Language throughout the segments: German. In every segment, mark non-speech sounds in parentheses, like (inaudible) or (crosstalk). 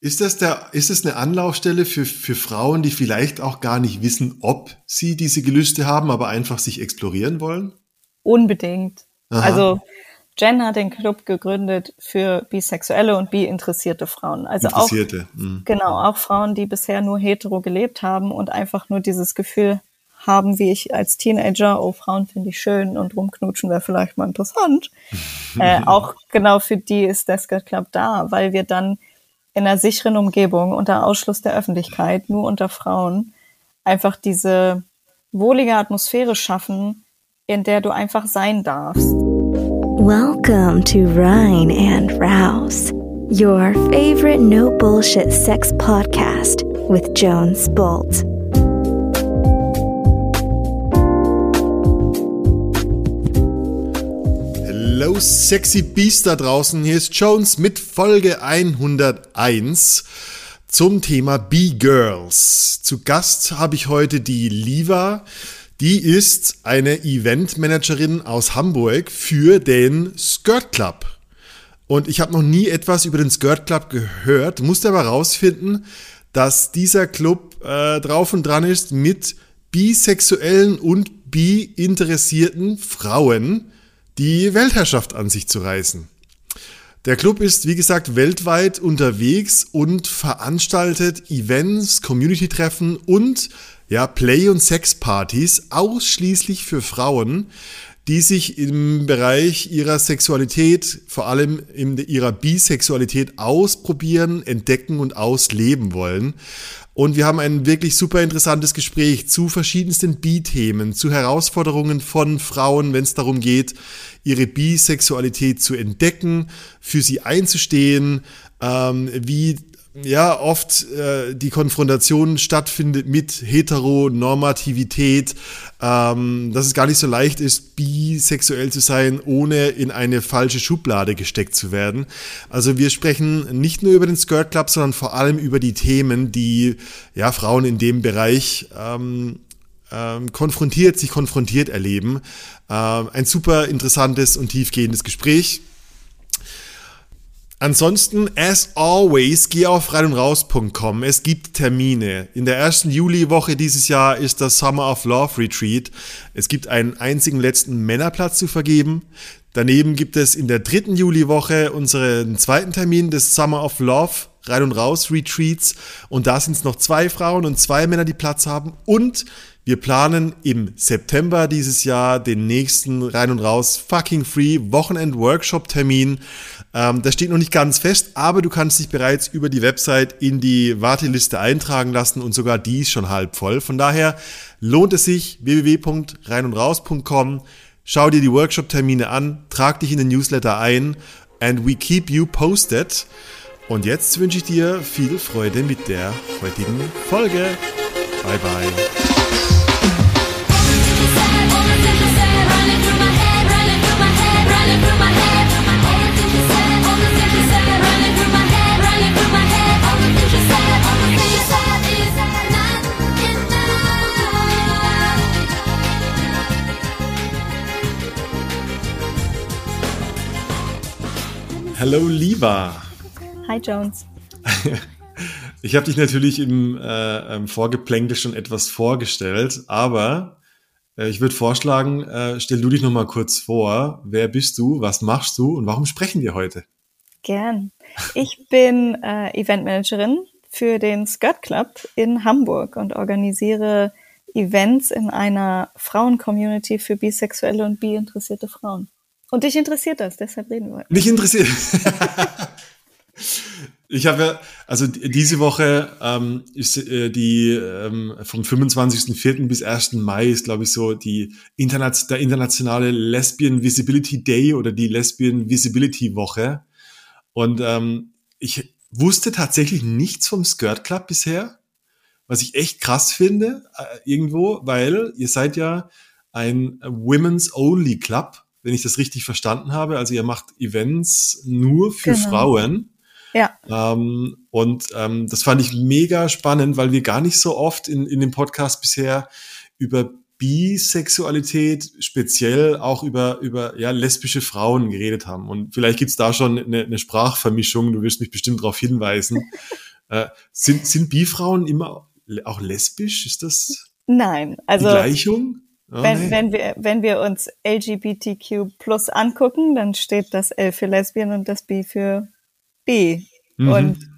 Ist das, der, ist das eine Anlaufstelle für, für Frauen, die vielleicht auch gar nicht wissen, ob sie diese Gelüste haben, aber einfach sich explorieren wollen? Unbedingt. Aha. Also Jen hat den Club gegründet für bisexuelle und bi-interessierte Frauen. Also auch mhm. genau auch Frauen, die bisher nur hetero gelebt haben und einfach nur dieses Gefühl haben, wie ich als Teenager, oh Frauen finde ich schön und rumknutschen wäre vielleicht mal interessant. (laughs) äh, auch genau für die ist Deska Club da, weil wir dann in einer sicheren Umgebung unter Ausschluss der Öffentlichkeit, nur unter Frauen, einfach diese wohlige Atmosphäre schaffen, in der du einfach sein darfst. Welcome to Rhine and Rouse, your favorite no bullshit sex podcast with Jones Bolt. Hello, sexy Beast da draußen. Hier ist Jones mit Folge 101 zum Thema B-Girls. Zu Gast habe ich heute die Liva. Die ist eine Eventmanagerin aus Hamburg für den Skirt Club. Und ich habe noch nie etwas über den Skirt Club gehört, musste aber rausfinden, dass dieser Club äh, drauf und dran ist mit bisexuellen und bi-interessierten Frauen die Weltherrschaft an sich zu reißen. Der Club ist, wie gesagt, weltweit unterwegs und veranstaltet Events, Community-Treffen und ja, Play- und Sex-Partys ausschließlich für Frauen, die sich im Bereich ihrer Sexualität, vor allem in ihrer Bisexualität ausprobieren, entdecken und ausleben wollen. Und wir haben ein wirklich super interessantes Gespräch zu verschiedensten Bi-Themen, zu Herausforderungen von Frauen, wenn es darum geht, ihre Bisexualität zu entdecken, für sie einzustehen, ähm, wie ja oft äh, die Konfrontation stattfindet mit Heteronormativität, ähm, dass es gar nicht so leicht ist, bisexuell zu sein, ohne in eine falsche Schublade gesteckt zu werden. Also wir sprechen nicht nur über den Skirt Club, sondern vor allem über die Themen, die ja Frauen in dem Bereich ähm, ähm, konfrontiert, sich konfrontiert erleben. Ähm, ein super interessantes und tiefgehendes Gespräch. Ansonsten, as always, geh auf reinundraus.com. Es gibt Termine. In der ersten Juliwoche dieses Jahr ist das Summer of Love Retreat. Es gibt einen einzigen letzten Männerplatz zu vergeben. Daneben gibt es in der dritten Juliwoche unseren zweiten Termin des Summer of Love Rein und Raus Retreats. Und da sind es noch zwei Frauen und zwei Männer, die Platz haben. Und wir planen im September dieses Jahr den nächsten rein und raus fucking free Wochenend Workshop Termin. Ähm, das steht noch nicht ganz fest, aber du kannst dich bereits über die Website in die Warteliste eintragen lassen und sogar die ist schon halb voll. Von daher lohnt es sich www.reinundraus.com. Schau dir die Workshop Termine an, trag dich in den Newsletter ein and we keep you posted. Und jetzt wünsche ich dir viel Freude mit der heutigen Folge. Bye bye. Hallo Liva. Hi Jones. (laughs) Ich habe dich natürlich im, äh, im Vorgeplänkel schon etwas vorgestellt, aber äh, ich würde vorschlagen, äh, stell du dich noch mal kurz vor. Wer bist du? Was machst du? Und warum sprechen wir heute? Gern. Ich bin äh, Eventmanagerin für den Skirt Club in Hamburg und organisiere Events in einer Frauen-Community für bisexuelle und bi-interessierte Frauen. Und dich interessiert das, deshalb reden wir. Mich interessiert. (laughs) ich habe ja, also diese Woche ähm, ist äh, die ähm, vom 25.04. bis 1. Mai ist, glaube ich, so die Internet, der internationale Lesbian Visibility Day oder die Lesbian Visibility Woche. Und ähm, ich wusste tatsächlich nichts vom Skirt Club bisher, was ich echt krass finde äh, irgendwo, weil ihr seid ja ein Women's Only Club wenn ich das richtig verstanden habe. Also ihr macht Events nur für genau. Frauen. Ja. Ähm, und ähm, das fand ich mega spannend, weil wir gar nicht so oft in, in dem Podcast bisher über Bisexualität, speziell auch über, über ja, lesbische Frauen geredet haben. Und vielleicht gibt's da schon eine, eine Sprachvermischung, du wirst mich bestimmt darauf hinweisen. (laughs) Äh, sind, sind Bi-Frauen immer auch lesbisch? Ist das Nein, also die Gleichung? Oh, wenn, nee. wenn, wir, wenn wir uns LGBTQ plus angucken, dann steht das L für Lesbien und das B für B. Mhm. Und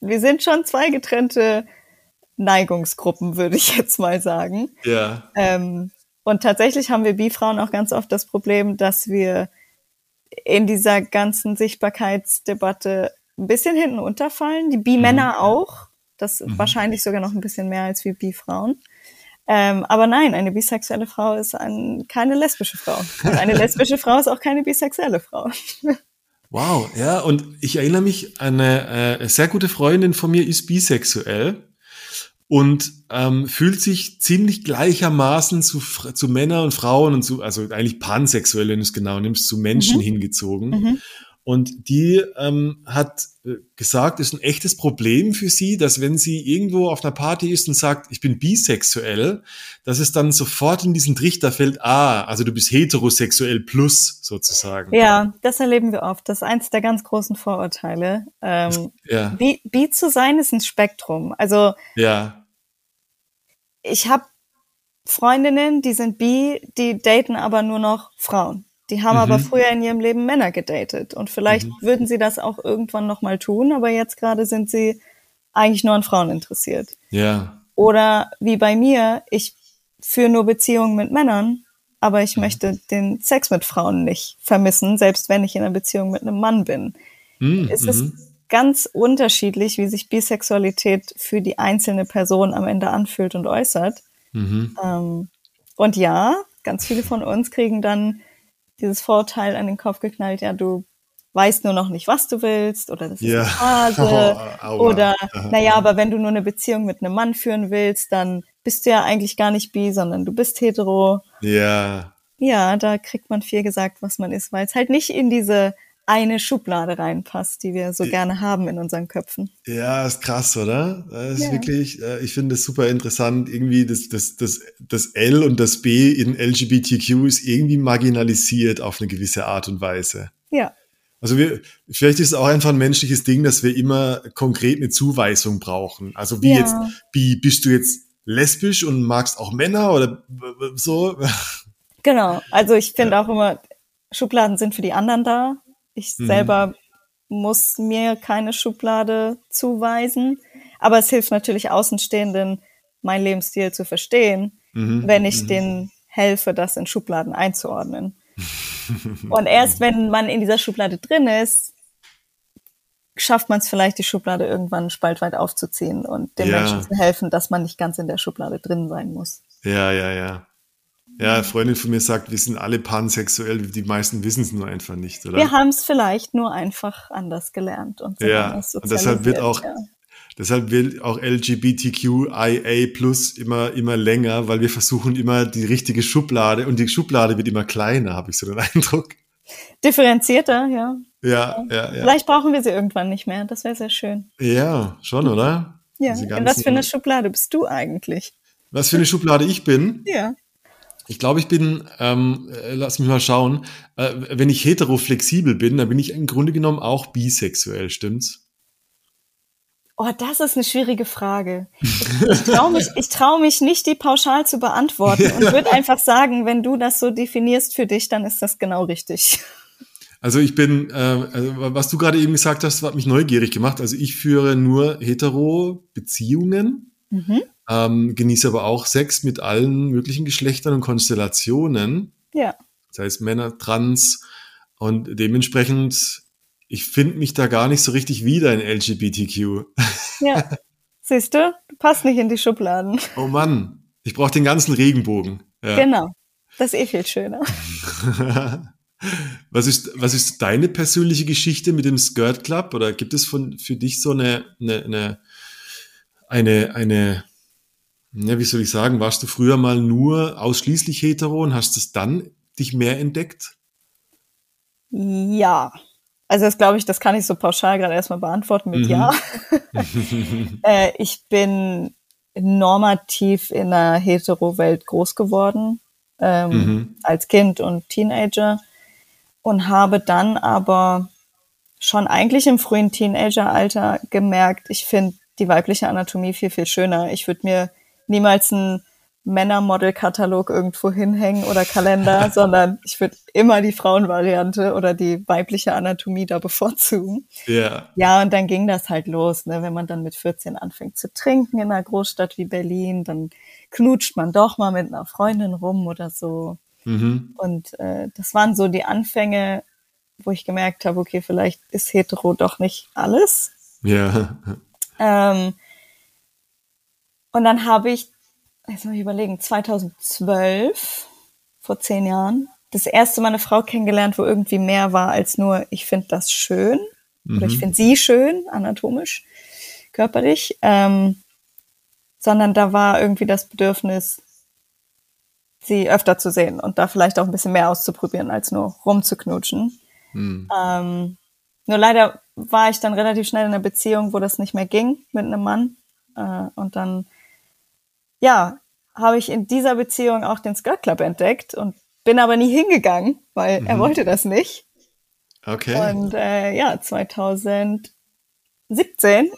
wir sind schon zwei getrennte Neigungsgruppen, würde ich jetzt mal sagen. Ja. Ähm, und tatsächlich haben wir Bi-Frauen auch ganz oft das Problem, dass wir in dieser ganzen Sichtbarkeitsdebatte ein bisschen hinten unterfallen. Die Bi-Männer mhm. auch. Das mhm. wahrscheinlich sogar noch ein bisschen mehr als wir Bi-Frauen. Ähm, aber nein, eine bisexuelle Frau ist ein, keine lesbische Frau. Und eine lesbische Frau ist auch keine bisexuelle Frau. Wow, ja, und ich erinnere mich, eine äh, sehr gute Freundin von mir ist bisexuell und ähm, fühlt sich ziemlich gleichermaßen zu, zu Männern und Frauen und zu, also eigentlich pansexuell, wenn du es genau nimmst, zu Menschen mhm. hingezogen. Mhm. Und die ähm, hat äh, gesagt, es ist ein echtes Problem für sie, dass wenn sie irgendwo auf einer Party ist und sagt, ich bin bisexuell, dass es dann sofort in diesen Trichter fällt, ah, also du bist heterosexuell plus sozusagen. Ja, das erleben wir oft. Das ist eins der ganz großen Vorurteile. Ähm, (laughs) ja. bi, bi zu sein ist ein Spektrum. Also ja. ich habe Freundinnen, die sind bi, die daten aber nur noch Frauen. Die haben mhm. aber früher in ihrem Leben Männer gedatet und vielleicht mhm. würden sie das auch irgendwann nochmal tun, aber jetzt gerade sind sie eigentlich nur an Frauen interessiert. Ja. Oder wie bei mir, ich führe nur Beziehungen mit Männern, aber ich mhm. möchte den Sex mit Frauen nicht vermissen, selbst wenn ich in einer Beziehung mit einem Mann bin. Mhm. Es ist ganz unterschiedlich, wie sich Bisexualität für die einzelne Person am Ende anfühlt und äußert. Mhm. Ähm, und ja, ganz viele von uns kriegen dann dieses Vorteil an den Kopf geknallt, ja, du weißt nur noch nicht, was du willst, oder das ist ja. eine Phase, (laughs) oh, oder, naja, aber wenn du nur eine Beziehung mit einem Mann führen willst, dann bist du ja eigentlich gar nicht bi, sondern du bist hetero. Ja. Ja, da kriegt man viel gesagt, was man ist, weil es halt nicht in diese eine Schublade reinpasst, die wir so gerne haben in unseren Köpfen. Ja, ist krass, oder? Das ist ja. wirklich, äh, ich finde es super interessant. Irgendwie das, das, das, das L und das B in LGBTQ ist irgendwie marginalisiert auf eine gewisse Art und Weise. Ja. Also wir, vielleicht ist es auch einfach ein menschliches Ding, dass wir immer konkret eine Zuweisung brauchen. Also wie ja. jetzt, wie bist du jetzt lesbisch und magst auch Männer oder so? (laughs) Genau. Also ich finde ja. auch immer, Schubladen sind für die anderen da ich mhm. selber muss mir keine Schublade zuweisen, aber es hilft natürlich Außenstehenden, meinen Lebensstil zu verstehen, mhm. wenn ich mhm. denen helfe, das in Schubladen einzuordnen. Und erst wenn man in dieser Schublade drin ist, schafft man es vielleicht, die Schublade irgendwann spaltweit aufzuziehen und den ja. Menschen zu helfen, dass man nicht ganz in der Schublade drin sein muss. Ja, ja, ja. Ja, eine Freundin von mir sagt, wir sind alle pansexuell, die meisten wissen es nur einfach nicht, oder? Wir haben es vielleicht nur einfach anders gelernt und so Ja, und deshalb wird auch, ja. deshalb wird auch LGBTQIA plus immer, immer länger, weil wir versuchen immer die richtige Schublade und die Schublade wird immer kleiner, habe ich so den Eindruck. Differenzierter, ja. Ja, ja, ja. Vielleicht brauchen wir sie irgendwann nicht mehr, das wäre sehr schön. Ja, schon, oder? Ja, in was für eine Schublade bist du eigentlich? Was für eine Schublade ich bin? Ja. Ich glaube, ich bin, ähm, äh, lass mich mal schauen, äh, wenn ich heteroflexibel bin, dann bin ich im Grunde genommen auch bisexuell, stimmt's? Oh, das ist eine schwierige Frage. Ich traue mich, ich trau mich nicht, die pauschal zu beantworten und würde (laughs) einfach sagen, wenn du das so definierst für dich, dann ist das genau richtig. Also ich bin, äh, also was du gerade eben gesagt hast, hat mich neugierig gemacht. Also ich führe nur hetero Beziehungen. Mhm ähm, genieße aber auch Sex mit allen möglichen Geschlechtern und Konstellationen. Ja. Das heißt Männer, Trans und dementsprechend, ich finde mich da gar nicht so richtig wieder in LGBTQ. Ja. (laughs) Siehst du, du passt nicht in die Schubladen. Oh Mann, ich brauche den ganzen Regenbogen. Ja. Genau. Das ist eh viel schöner. (laughs) was ist, was ist deine persönliche Geschichte mit dem Skirt Club? Oder gibt es von, für dich so eine, eine, eine, eine, eine ja, wie soll ich sagen, warst du früher mal nur ausschließlich hetero und hast es dann dich mehr entdeckt? Ja. Also das glaube ich, das kann ich so pauschal gerade erstmal beantworten mit mhm. Ja. (laughs) (laughs) äh, ich bin normativ in einer Hetero-Welt groß geworden, ähm, mhm. als Kind und Teenager und habe dann aber schon eigentlich im frühen Teenageralter gemerkt, ich finde die weibliche Anatomie viel, viel schöner. Ich würde mir niemals einen Männermodel-Katalog irgendwo hinhängen oder Kalender, (laughs) sondern ich würde immer die Frauenvariante oder die weibliche Anatomie da bevorzugen. Ja. Yeah. Ja, und dann ging das halt los, ne? wenn man dann mit 14 anfängt zu trinken in einer Großstadt wie Berlin, dann knutscht man doch mal mit einer Freundin rum oder so. Mhm. Und äh, das waren so die Anfänge, wo ich gemerkt habe, okay, vielleicht ist hetero doch nicht alles. Ja. Ähm, und dann habe ich jetzt muss ich überlegen, 2012, vor zehn Jahren, das erste Mal eine Frau kennengelernt, wo irgendwie mehr war als nur, ich finde das schön mhm. oder ich mhm. finde sie schön, anatomisch, körperlich, ähm, sondern da war irgendwie das Bedürfnis, sie öfter zu sehen und da vielleicht auch ein bisschen mehr auszuprobieren, als nur rumzuknutschen. Mhm. Ähm, nur leider war ich dann relativ schnell in einer Beziehung, wo das nicht mehr ging mit einem Mann. Äh, und dann ja, habe ich in dieser Beziehung auch den Skirt Club entdeckt und bin aber nie hingegangen, weil mhm. er wollte das nicht. Okay. Und äh, ja, 2017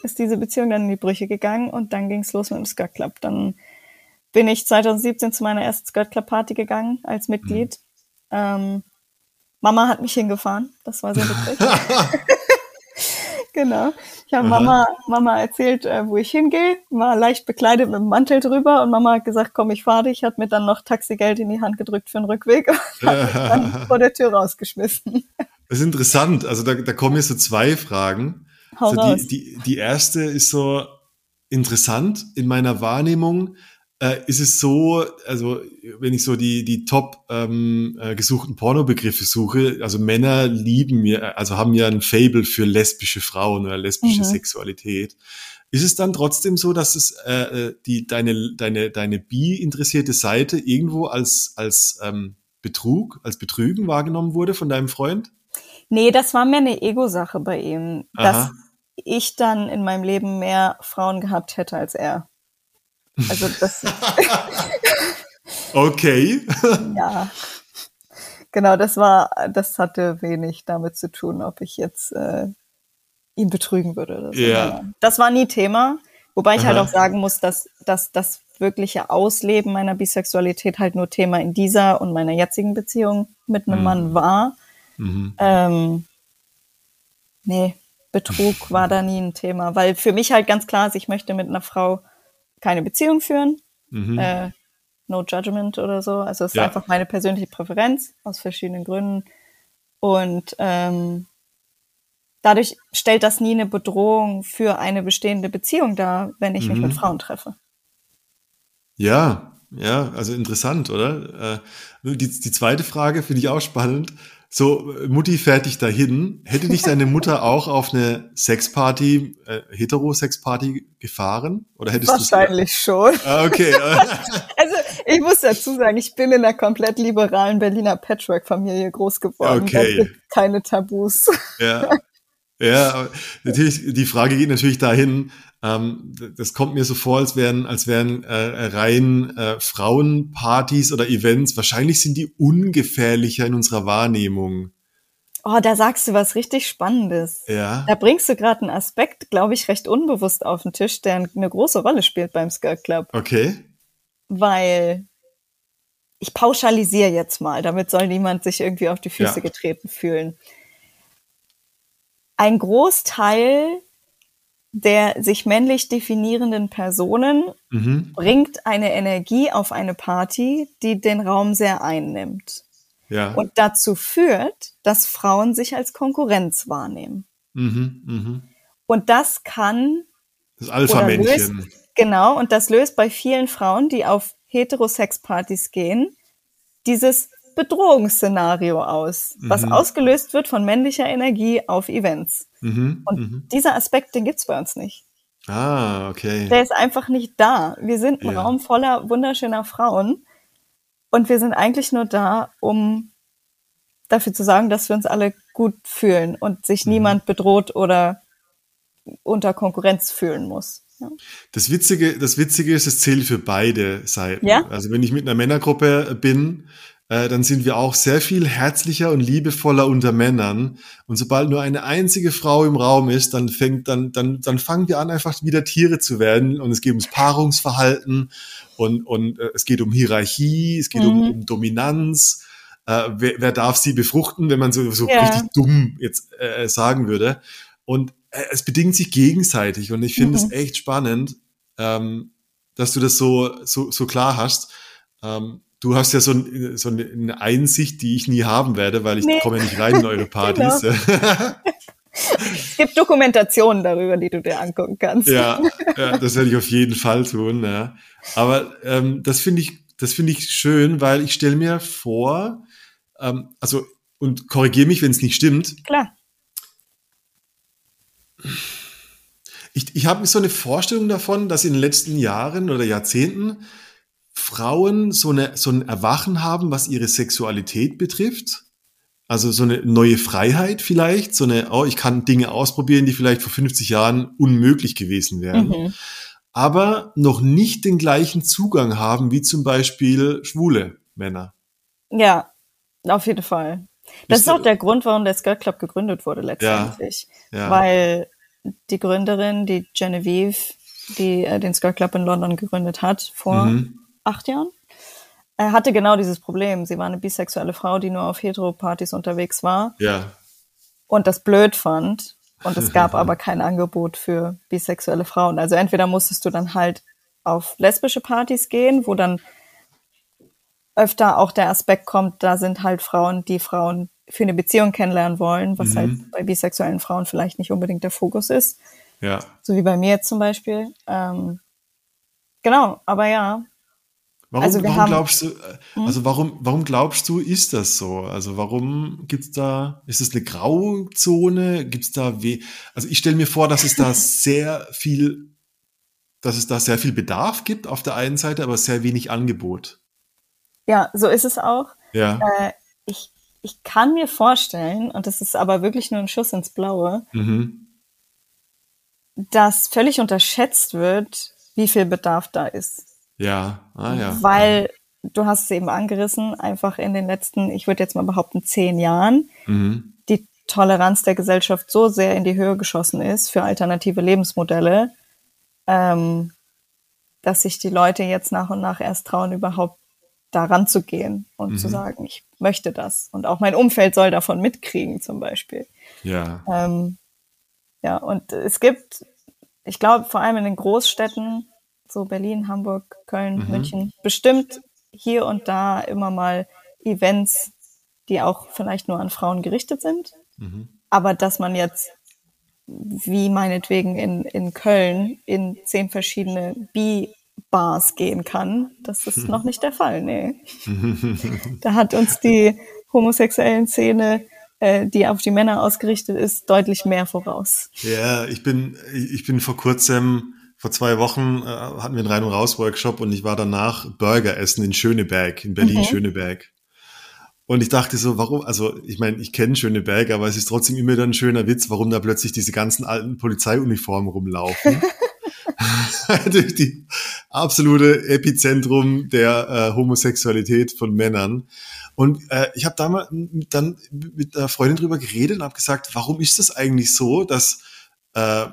ist diese Beziehung dann in die Brüche gegangen und dann ging es los mit dem Skirt Club. Dann bin ich 2017 zu meiner ersten Skirt Club Party gegangen als Mitglied. Mhm. Ähm, Mama hat mich hingefahren. Das war sehr witzig. (laughs) Genau. Ich habe Mama, Mama erzählt, äh, wo ich hingehe, war leicht bekleidet mit dem Mantel drüber und Mama hat gesagt, komm, ich fahre dich, hat mir dann noch Taxigeld in die Hand gedrückt für den Rückweg (laughs) und hat mich dann (laughs) vor der Tür rausgeschmissen. Das ist interessant. Also da, da kommen jetzt so zwei Fragen. Hau so raus. Die, die, die erste ist so interessant in meiner Wahrnehmung äh, ist es so, also wenn ich so die, die top ähm, äh, gesuchten Pornobegriffe suche, also Männer lieben mir, also haben ja ein Fable für lesbische Frauen oder lesbische mhm. Sexualität. Ist es dann trotzdem so, dass es äh, äh, die deine deine deine bi interessierte Seite irgendwo als als ähm, Betrug, als Betrügen wahrgenommen wurde von deinem Freund? Nee, das war mehr eine Ego-Sache bei ihm, Aha. dass ich dann in meinem Leben mehr Frauen gehabt hätte als er. Also das. (laughs) okay. (laughs) ja. Genau, das war, das hatte wenig damit zu tun, ob ich jetzt äh, ihn betrügen würde. So. Ja. Das war nie Thema. Wobei ich halt Aha. halt auch sagen muss, dass, dass das wirkliche Ausleben meiner Bisexualität halt nur Thema in dieser und meiner jetzigen Beziehung mit einem mhm. Mann war. Mhm. Ähm, nee, Betrug war da nie ein Thema, weil für mich halt ganz klar ist, ich möchte mit einer Frau keine Beziehung führen. Mhm. Äh, no judgment oder so. Also es ist ja. einfach meine persönliche Präferenz aus verschiedenen Gründen. Und ähm, dadurch stellt das nie eine Bedrohung für eine bestehende Beziehung dar, wenn ich mhm. mich mit mhm. Frauen treffe. Ja, ja, also interessant, oder? Äh, die, die zweite Frage finde ich auch spannend. So, Mutti fährt dich dahin. Hätte dich deine Mutter (laughs) auch auf eine Sexparty, äh, Hetero-Sexparty gefahren? Oder hättest Wahrscheinlich schon. Ah, okay. (laughs) also, ich muss dazu sagen, ich bin in einer komplett liberalen Berliner Patchwork-Familie groß geworden. Okay. keine Tabus. Ja. Ja, natürlich, die Frage geht natürlich dahin, ähm, das kommt mir so vor, als wären, als wären äh, rein äh, Frauenpartys oder Events. Wahrscheinlich sind die ungefährlicher in unserer Wahrnehmung. Oh, da sagst du was richtig Spannendes. Ja. Da bringst du gerade einen Aspekt, glaube ich, recht unbewusst auf den Tisch, der eine große Rolle spielt beim Skirt Club. Okay. Weil ich pauschalisiere jetzt mal, damit soll niemand sich irgendwie auf die Füße ja. getreten fühlen. Ein Großteil der sich männlich definierenden Personen mhm. bringt eine Energie auf eine Party, die den Raum sehr einnimmt. Ja. Und dazu führt, dass Frauen sich als Konkurrenz wahrnehmen. Mhm, mh. Und das kann. Das Alpha-Männchen. Genau, und das löst bei vielen Frauen, die auf Heterosex-Partys gehen, dieses Bedrohungsszenario aus, mhm. was ausgelöst wird von männlicher Energie auf Events. Mhm. Und mhm. dieser Aspekt, den gibt's bei uns nicht. Ah, okay. Der ist einfach nicht da. Wir sind ein ja. Raum voller wunderschöner Frauen und wir sind eigentlich nur da, um dafür zu sagen, dass wir uns alle gut fühlen und sich mhm. niemand bedroht oder unter Konkurrenz fühlen muss. Ja. Das Witzige, das Witzige ist, es zählt für beide Seiten. Ja? Also wenn ich mit einer Männergruppe bin, äh, dann sind wir auch sehr viel herzlicher und liebevoller unter Männern. Und sobald nur eine einzige Frau im Raum ist, dann fängt, dann, dann, dann fangen wir an, einfach wieder Tiere zu werden. Und es geht ums Paarungsverhalten und, und äh, es geht um Hierarchie, es geht mhm. um, um Dominanz. Äh, wer, wer darf sie befruchten, wenn man so, so ja. richtig dumm jetzt äh, sagen würde. Und äh, es bedingt sich gegenseitig. Und ich finde es mhm. echt spannend, ähm, dass du das so, so, so klar hast. Ähm, du hast ja so, ein, so, eine Einsicht, die ich nie haben werde, weil ich nee. komme ja nicht rein in eure (laughs) Partys. Genau. (laughs) es gibt Dokumentationen darüber, die du dir angucken kannst. Ja, (laughs) ja das werde ich auf jeden Fall tun. Ja. Aber ähm, das finde ich, das finde ich schön, weil ich stelle mir vor, ähm, also und korrigiere mich, wenn es nicht stimmt. Klar. Ich, ich habe so eine Vorstellung davon, dass in den letzten Jahren oder Jahrzehnten Frauen so, eine, so ein Erwachen haben, was ihre Sexualität betrifft. Also so eine neue Freiheit vielleicht, so eine, oh, ich kann Dinge ausprobieren, die vielleicht vor 50 Jahren unmöglich gewesen wären. Mhm. Aber noch nicht den gleichen Zugang haben wie zum Beispiel schwule Männer. Ja, auf jeden Fall. Das ist, ist auch der Grund, warum der Skirt Club gegründet wurde letztendlich. Ja, ja. Weil die Gründerin, die Genevieve, die äh, den Skirt Club in London gegründet hat, vor mhm acht Jahren. Er hatte genau dieses Problem. Sie war eine bisexuelle Frau, die nur auf Heteropartys unterwegs war. Ja. Und das blöd fand. Und es gab (laughs) aber kein Angebot für bisexuelle Frauen. Also entweder musstest du dann halt auf lesbische Partys gehen, wo dann öfter auch der Aspekt kommt, da sind halt Frauen, die Frauen für eine Beziehung kennenlernen wollen, was halt mhm. halt bei bisexuellen Frauen vielleicht nicht unbedingt der Fokus ist. Ja. So wie bei mir jetzt zum Beispiel. Ähm, genau, aber ja, Warum, also warum haben, glaubst du, äh, hm? also warum, warum glaubst du, ist das so? Also warum gibt's da, ist es eine Grauzone? Gibt's da weh? Also ich stelle mir vor, dass es da (laughs) sehr viel, dass es da sehr viel Bedarf gibt auf der einen Seite, aber sehr wenig Angebot. Ja, so ist es auch. Ja. Äh, ich, ich kann mir vorstellen, und das ist aber wirklich nur ein Schuss ins Blaue, mhm. dass völlig unterschätzt wird, wie viel Bedarf da ist. Ja, ah ja. Weil du hast es eben angerissen, einfach in den letzten, ich würde jetzt mal behaupten, zehn Jahren, mhm. die Toleranz der Gesellschaft so sehr in die Höhe geschossen ist für alternative Lebensmodelle, ähm, dass sich die Leute jetzt nach und nach erst trauen, überhaupt daran zu gehen und mhm. zu sagen, ich möchte das. Und auch mein Umfeld soll davon mitkriegen, zum Beispiel. Ja. Ähm, ja, und es gibt, ich glaube, vor allem in den Großstädten so Berlin, Hamburg, Köln, mhm. München, bestimmt hier und da immer mal Events, die auch vielleicht nur an Frauen gerichtet sind. Mhm. Aber dass man jetzt, wie meinetwegen in, in Köln, in zehn verschiedene B-Bars gehen kann, das ist (laughs) noch nicht der Fall, nee. (laughs) da hat uns die homosexuellen Szene äh, die auf die Männer ausgerichtet ist, deutlich mehr voraus. Ja, ich bin, ich bin vor kurzem vor zwei Wochen äh, hatten wir einen Rein- und Raus-Workshop und ich war danach Burger essen in Schöneberg, in Berlin-Schöneberg. Mhm. Und ich dachte so, warum, also ich meine, ich kenne Schöneberg, aber es ist trotzdem immer dann ein schöner Witz, warum da plötzlich diese ganzen alten Polizeiuniformen rumlaufen. (laughs) (laughs) Durch die absolute Epizentrum der äh, Homosexualität von Männern. Und äh, ich habe da mal dann mit einer Freundin drüber geredet und habe gesagt, warum ist das eigentlich so, dass äh,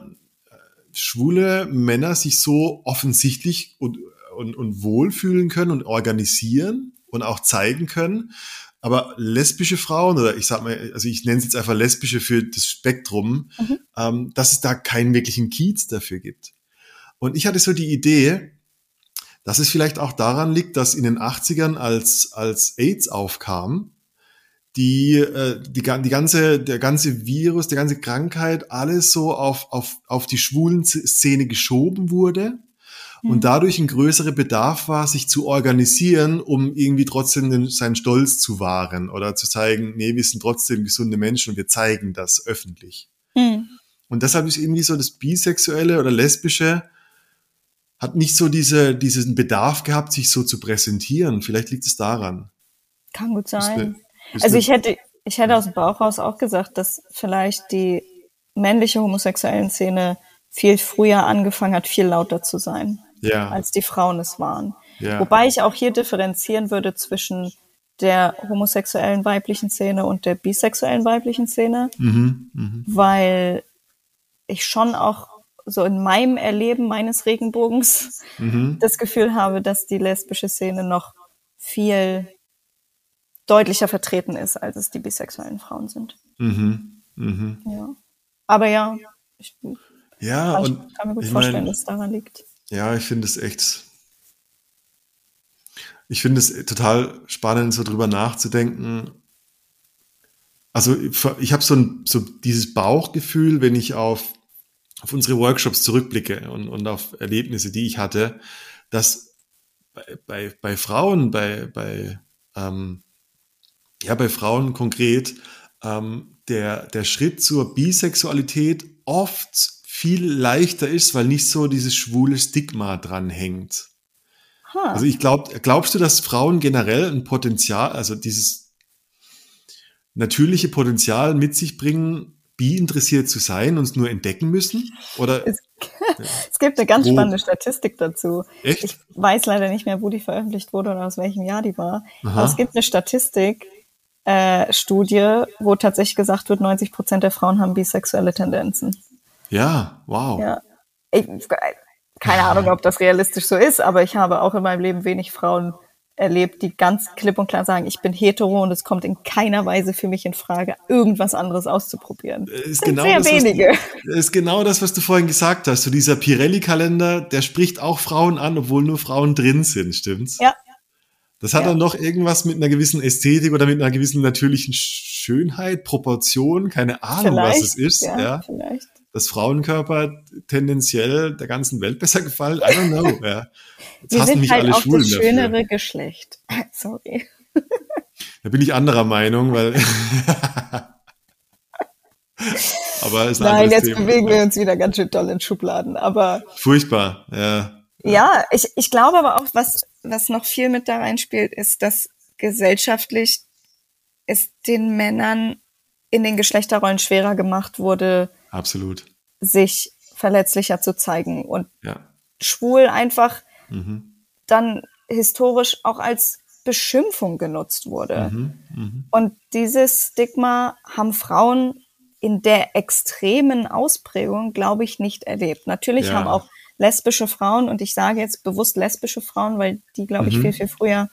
schwule Männer sich so offensichtlich und, und, und wohlfühlen können und organisieren und auch zeigen können. Aber lesbische Frauen, oder ich sag mal, also ich nenne es jetzt einfach lesbische für das Spektrum, mhm. ähm, dass es da keinen wirklichen Kiez dafür gibt. Und ich hatte so die Idee, dass es vielleicht auch daran liegt, dass in den 80ern, als, als AIDS aufkam, die, äh, die, die ganze, der ganze Virus, der ganze Krankheit, alles so auf, auf, auf die schwulen Szene geschoben wurde mhm. und dadurch ein größerer Bedarf war, sich zu organisieren, um irgendwie trotzdem den, seinen Stolz zu wahren oder zu zeigen, nee, wir sind trotzdem gesunde Menschen und wir zeigen das öffentlich. Mhm. Und deshalb ist irgendwie so das Bisexuelle oder Lesbische hat nicht so diese, diesen Bedarf gehabt, sich so zu präsentieren. Vielleicht liegt es daran. Kann gut sein. Also ich hätte, ich hätte aus dem Bauch raus auch gesagt, dass vielleicht die männliche homosexuellen Szene viel früher angefangen hat, viel lauter zu sein, ja. als die Frauen es waren. Ja. Wobei ich auch hier differenzieren würde zwischen der homosexuellen weiblichen Szene und der bisexuellen weiblichen Szene, mhm, mh. weil ich schon auch so in meinem Erleben meines Regenbogens mhm. das Gefühl habe, dass die lesbische Szene noch viel deutlicher vertreten ist, als es die bisexuellen Frauen sind. Mhm. Mhm. Ja. Aber ja, ich ja, kann, und kann mir gut vorstellen, mein, dass es daran liegt. Ja, ich finde es echt. Ich finde es total spannend, so drüber nachzudenken. Also ich habe so, ein, so dieses Bauchgefühl, wenn ich auf, auf unsere Workshops zurückblicke und, und auf Erlebnisse, die ich hatte, dass bei, bei, bei Frauen, bei, bei ähm, ja, bei Frauen konkret, ähm, der, der Schritt zur Bisexualität oft viel leichter ist, weil nicht so dieses schwule Stigma dran hängt. Huh. Also ich glaube, glaubst du, dass Frauen generell ein Potenzial, also dieses natürliche Potenzial mit sich bringen, bi interessiert zu sein und es nur entdecken müssen? Oder? Es, (laughs) es gibt eine ganz wo? spannende Statistik dazu. Echt? Ich weiß leider nicht mehr, wo die veröffentlicht wurde oder aus welchem Jahr die war. Aha. Aber es gibt eine Statistik, äh, Studie, wo tatsächlich gesagt wird, 90 Prozent der Frauen haben bisexuelle Tendenzen. Ja, wow. Ja. Ich, keine Ahnung, ob das realistisch so ist, aber ich habe auch in meinem Leben wenig Frauen erlebt, die ganz klipp und klar sagen, ich bin hetero und es kommt in keiner Weise für mich in Frage, irgendwas anderes auszuprobieren. Ist genau sehr das, wenige. Du, ist genau das, was du vorhin gesagt hast. So dieser Pirelli-Kalender, der spricht auch Frauen an, obwohl nur Frauen drin sind, stimmt's? Ja, das hat ja. dann noch irgendwas mit einer gewissen Ästhetik oder mit einer gewissen natürlichen Schönheit, Proportion, keine Ahnung, vielleicht, was es ist. Ja, ja. Vielleicht. Dass Frauenkörper tendenziell der ganzen Welt (laughs) besser gefallen. I don't know. Ja. Jetzt Wir sind mich halt alle auch Schwulen das schönere dafür. Geschlecht. (laughs) Sorry. Da bin ich anderer Meinung, weil. (laughs) aber ist ein Nein, jetzt Thema. bewegen wir uns wieder ganz schön toll in Schubladen. Aber furchtbar. Ja. Ja, ich, ich glaube aber auch, was, was noch viel mit da reinspielt, ist, dass gesellschaftlich es den Männern in den Geschlechterrollen schwerer gemacht wurde, absolut sich verletzlicher zu zeigen und ja. schwul einfach mhm. dann historisch auch als Beschimpfung genutzt wurde. Mhm, mh. Und dieses Stigma haben Frauen in der extremen Ausprägung, glaube ich, nicht erlebt. Natürlich ja. haben auch lesbische Frauen, und ich sage jetzt bewusst lesbische Frauen, weil die, glaube ich, mhm. viel, viel früher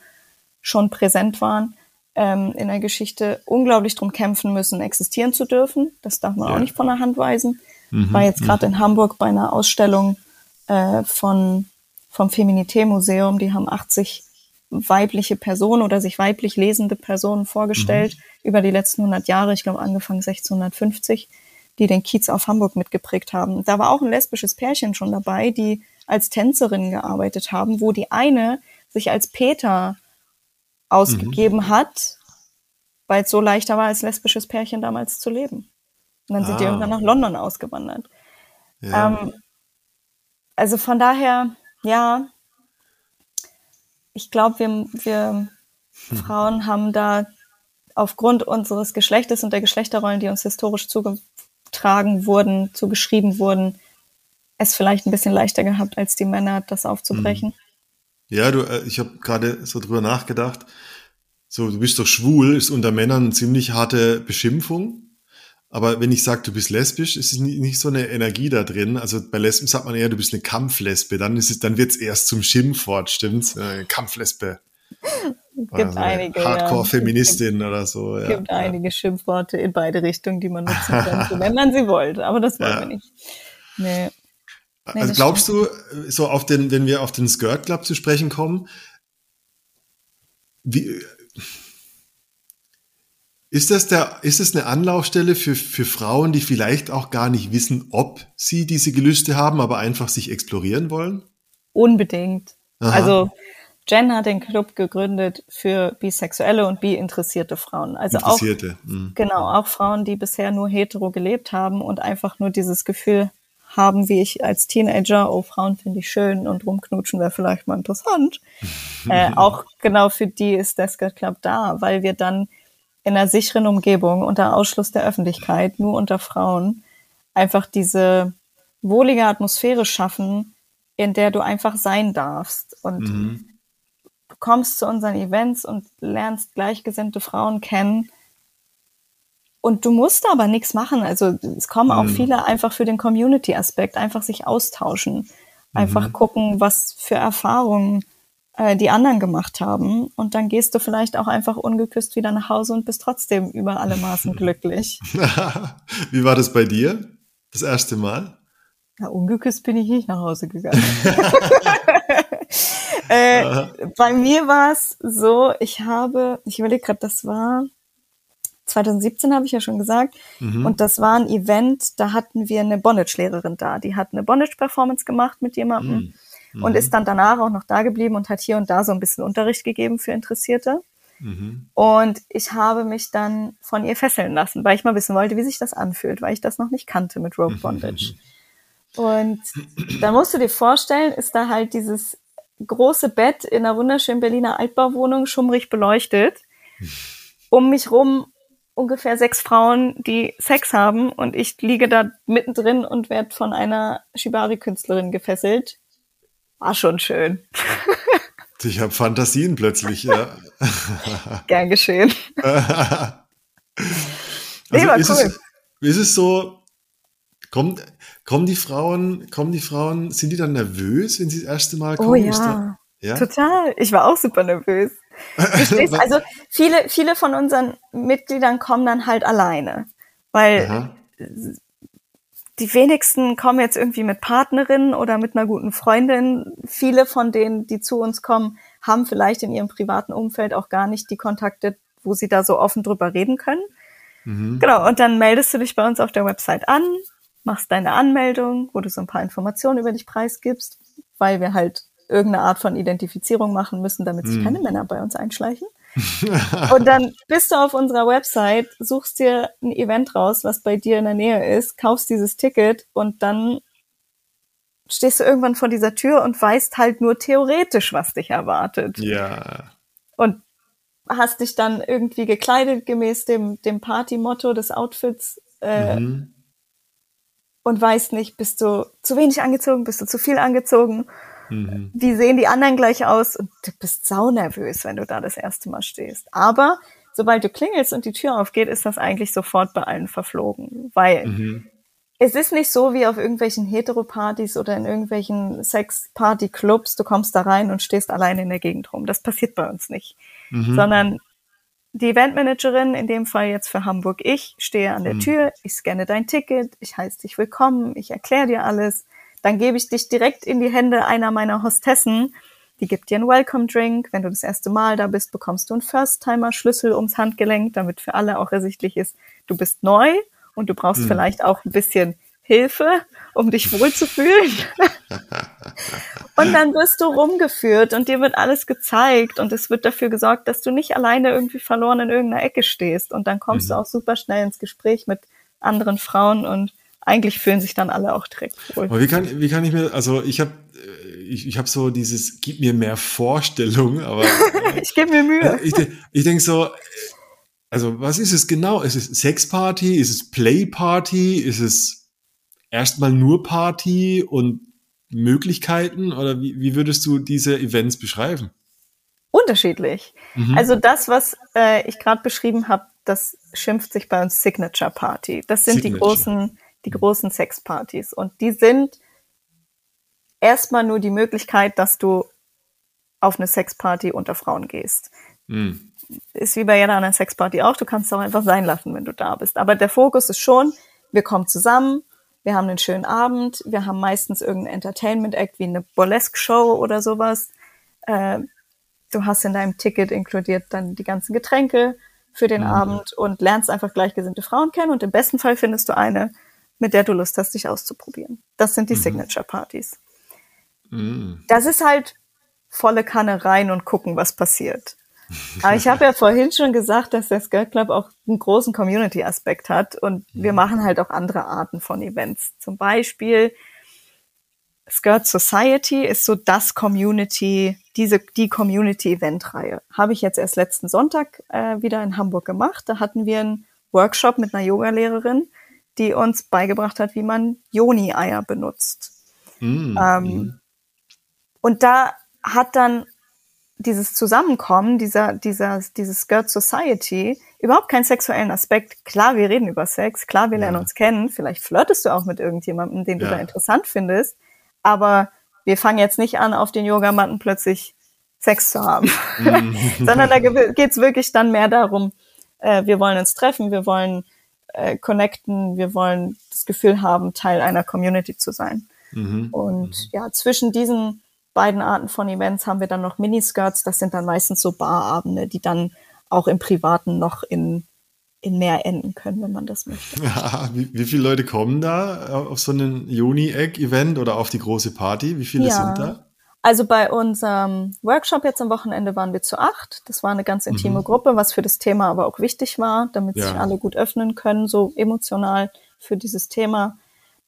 schon präsent waren ähm, in der Geschichte, unglaublich drum kämpfen müssen, existieren zu dürfen. Das darf man ja. auch nicht von der Hand weisen. Mhm. War jetzt gerade mhm. in Hamburg bei einer Ausstellung äh, von, vom Feminité-Museum, die haben 80 weibliche Personen oder sich weiblich lesende Personen vorgestellt mhm. über die letzten 100 Jahre, ich glaube angefangen 1650 die den Kiez auf Hamburg mitgeprägt haben. Da war auch ein lesbisches Pärchen schon dabei, die als Tänzerinnen gearbeitet haben, wo die eine sich als Peter ausgegeben mhm. hat, weil es so leichter war, als lesbisches Pärchen damals zu leben. Und dann ah. sind die ah. irgendwann nach London ausgewandert. Ja. Ähm, also von daher, ja, ich glaube, wir, wir hm. Frauen haben da aufgrund unseres Geschlechtes und der Geschlechterrollen, die uns historisch zuge zugetragen wurden, zugeschrieben wurden, es vielleicht ein bisschen leichter gehabt als die Männer, das aufzubrechen. Mhm. Ja, du, äh, ich habe gerade so drüber nachgedacht. So, du bist doch schwul, ist unter Männern eine ziemlich harte Beschimpfung. Aber wenn ich sage, du bist lesbisch, ist es nicht so eine Energie da drin. Also bei Lesben sagt man eher, du bist eine Kampflesbe. Dann ist es, dann wird's erst zum Schimpfwort, stimmt's? Äh, Kampflesbe. Gibt also einige. Hardcore-Feministin ja. oder so. Es gibt ja. einige Schimpfworte in beide Richtungen, die man nutzen könnte, (laughs) wenn man sie wollte. Aber das wollen wir nicht. Nee. nee also glaubst du, so auf den, wenn wir auf den Skirt Club zu sprechen kommen, wie, ist das der, ist es eine Anlaufstelle für, für Frauen, die vielleicht auch gar nicht wissen, ob sie diese Gelüste haben, aber einfach sich explorieren wollen? Unbedingt. Aha. Also, Jen hat den Club gegründet für bisexuelle und bi-interessierte Frauen. Also auch, mhm. genau, auch Frauen, die bisher nur hetero gelebt haben und einfach nur dieses Gefühl haben, wie ich als Teenager, oh, Frauen finde ich schön und rumknutschen wäre vielleicht mal interessant. (laughs) äh, auch genau für die ist der Skirt Club da, weil wir dann in einer sicheren Umgebung unter Ausschluss der Öffentlichkeit, nur unter Frauen, einfach diese wohlige Atmosphäre schaffen, in der du einfach sein darfst. Und mhm kommst zu unseren Events und lernst gleichgesinnte Frauen kennen. Und du musst aber nichts machen. Also es kommen auch mhm. viele einfach für den Community-Aspekt, einfach sich austauschen, einfach mhm. gucken, was für Erfahrungen äh, die anderen gemacht haben. Und dann gehst du vielleicht auch einfach ungeküsst wieder nach Hause und bist trotzdem über alle Maßen (laughs) glücklich. (laughs) Wie war das bei dir? Das erste Mal? Ja, ungeküsst bin ich nicht nach Hause gegangen. (laughs) äh, bei mir war es so, ich habe, ich überlege gerade, das war 2017 habe ich ja schon gesagt. Mhm. Und das war ein Event, da hatten wir eine Bondage-Lehrerin da. Die hat eine Bondage-Performance gemacht mit jemandem. Mhm mhm. und ist dann danach auch noch da geblieben und hat hier und da so ein bisschen Unterricht gegeben für Interessierte. Mhm. Und ich habe mich dann von ihr fesseln lassen, weil ich mal wissen wollte, wie sich das anfühlt, weil ich das noch nicht kannte mit Rope Bondage. Und da musst du dir vorstellen, ist da halt dieses große Bett in einer wunderschönen Berliner Altbauwohnung schummrig beleuchtet. Um mich rum ungefähr sechs Frauen, die Sex haben und ich liege da mittendrin und werde von einer Shibari-Künstlerin gefesselt war schon schön. (laughs) Ich habe Fantasien plötzlich, ja. (laughs) Gern geschehen. (laughs) also nee, war ist, cool. es, ist es so, kommt, kommen die Frauen, kommen die Frauen, sind die dann nervös, wenn sie das erste Mal oh kommen? Oh ja, ja? total. Ich war auch super nervös. (laughs) Also viele, viele von unseren Mitgliedern kommen dann halt alleine, weil Aha die wenigsten kommen jetzt irgendwie mit Partnerinnen oder mit einer guten Freundin. Viele von denen, die zu uns kommen, haben vielleicht in ihrem privaten Umfeld auch gar nicht die Kontakte, wo sie da so offen drüber reden können. Mhm. Genau, und dann meldest du dich bei uns auf der Website an, machst deine Anmeldung, wo du so ein paar Informationen über dich preisgibst, weil wir halt irgendeine Art von Identifizierung machen müssen, damit sich mhm. keine Männer bei uns einschleichen. (laughs) und dann bist du auf unserer Website, suchst dir ein Event raus, was bei dir in der Nähe ist, kaufst dieses Ticket und dann stehst du irgendwann vor dieser Tür und weißt halt nur theoretisch, was dich erwartet. Ja. Und hast dich dann irgendwie gekleidet gemäß dem, dem Party-Motto des Outfits äh, mhm. Und weißt nicht, bist du zu wenig angezogen, bist du zu viel angezogen Mhm. Wie sehen die anderen gleich aus? Und du bist saunervös, wenn du da das erste Mal stehst. Aber sobald du klingelst und die Tür aufgeht, ist das eigentlich sofort bei allen verflogen. Weil mhm. es ist nicht so wie auf irgendwelchen Heteropartys oder in irgendwelchen Sex-Party-Clubs, du kommst da rein und stehst alleine in der Gegend rum. Das passiert bei uns nicht. Mhm. Sondern die Eventmanagerin, in dem Fall jetzt für Hamburg ich, stehe an der mhm. Tür, ich scanne dein Ticket, ich heiße dich willkommen, ich erkläre dir alles dann gebe ich dich direkt in die Hände einer meiner Hostessen. Die gibt dir einen Welcome Drink. Wenn du das erste Mal da bist, bekommst du einen First-Timer-Schlüssel ums Handgelenk, damit für alle auch ersichtlich ist, du bist neu und du brauchst mhm. vielleicht auch ein bisschen Hilfe, um dich wohlzufühlen. (laughs) und dann wirst du rumgeführt und dir wird alles gezeigt und es wird dafür gesorgt, dass du nicht alleine irgendwie verloren in irgendeiner Ecke stehst. Und dann kommst mhm. du auch super schnell ins Gespräch mit anderen Frauen und eigentlich fühlen sich dann alle auch direkt wohl. Aber wie kann, wie kann ich mir, also ich habe äh, ich, ich hab so dieses, gib mir mehr Vorstellung, aber (laughs) ich gebe mir Mühe. Ich, ich denke so, also was ist es genau? Ist es Sexparty? Ist es Playparty? Ist es erstmal nur Party und Möglichkeiten? Oder wie, wie würdest du diese Events beschreiben? Unterschiedlich. Mhm. Also das, was äh, ich gerade beschrieben habe, das schimpft sich bei uns Signature Party. Das sind Signature. die großen die großen Sexpartys. Und die sind erstmal nur die Möglichkeit, dass du auf eine Sexparty unter Frauen gehst. Mhm. Ist wie bei jeder anderen Sexparty auch, du kannst es auch einfach sein lassen, wenn du da bist. Aber der Fokus ist schon, wir kommen zusammen, wir haben einen schönen Abend, wir haben meistens irgendein Entertainment-Act wie eine Burlesque-Show oder sowas. Äh, du hast in deinem Ticket inkludiert dann die ganzen Getränke für den mhm. Abend und lernst einfach gleichgesinnte Frauen kennen und im besten Fall findest du eine, mit der du Lust hast, dich auszuprobieren. Das sind die mhm. Signature-Partys. Mhm. Das ist halt volle Kanne rein und gucken, was passiert. Aber ich habe ja vorhin schon gesagt, dass der Skirt Club auch einen großen Community-Aspekt hat und wir mhm. machen halt auch andere Arten von Events. Zum Beispiel Skirt Society ist so das Community, diese die Community-Event-Reihe. Habe ich jetzt erst letzten Sonntag äh, wieder in Hamburg gemacht. Da hatten wir einen Workshop mit einer Yogalehrerin die uns beigebracht hat, wie man Joni-Eier benutzt. Mm, ähm, mm. Und da hat dann dieses Zusammenkommen, dieser, dieser, dieses Skirt Society, überhaupt keinen sexuellen Aspekt. Klar, wir reden über Sex, klar, wir lernen ja. uns kennen, vielleicht flirtest du auch mit irgendjemandem, den du ja. da interessant findest, aber wir fangen jetzt nicht an, auf den Yogamatten plötzlich Sex zu haben, mhm. (laughs) sondern da geht's wirklich dann mehr darum, äh, wir wollen uns treffen, wir wollen äh, connecten, wir wollen das Gefühl haben, Teil einer Community zu sein. Mhm. Und mhm. ja, zwischen diesen beiden Arten von Events haben wir dann noch Miniskirts. Das sind dann meistens so Barabende, die dann auch im Privaten noch in, in mehr enden können, wenn man das möchte. (laughs) Ja, wie, wie viele Leute kommen da auf so ein Juni-Egg-Event oder auf die große Party? Wie viele ja. sind da? Also bei unserem Workshop jetzt am Wochenende waren wir zu acht. Das war eine ganz intime mhm. Gruppe, was für das Thema aber auch wichtig war, damit ja. sich alle gut öffnen können, so emotional für dieses Thema.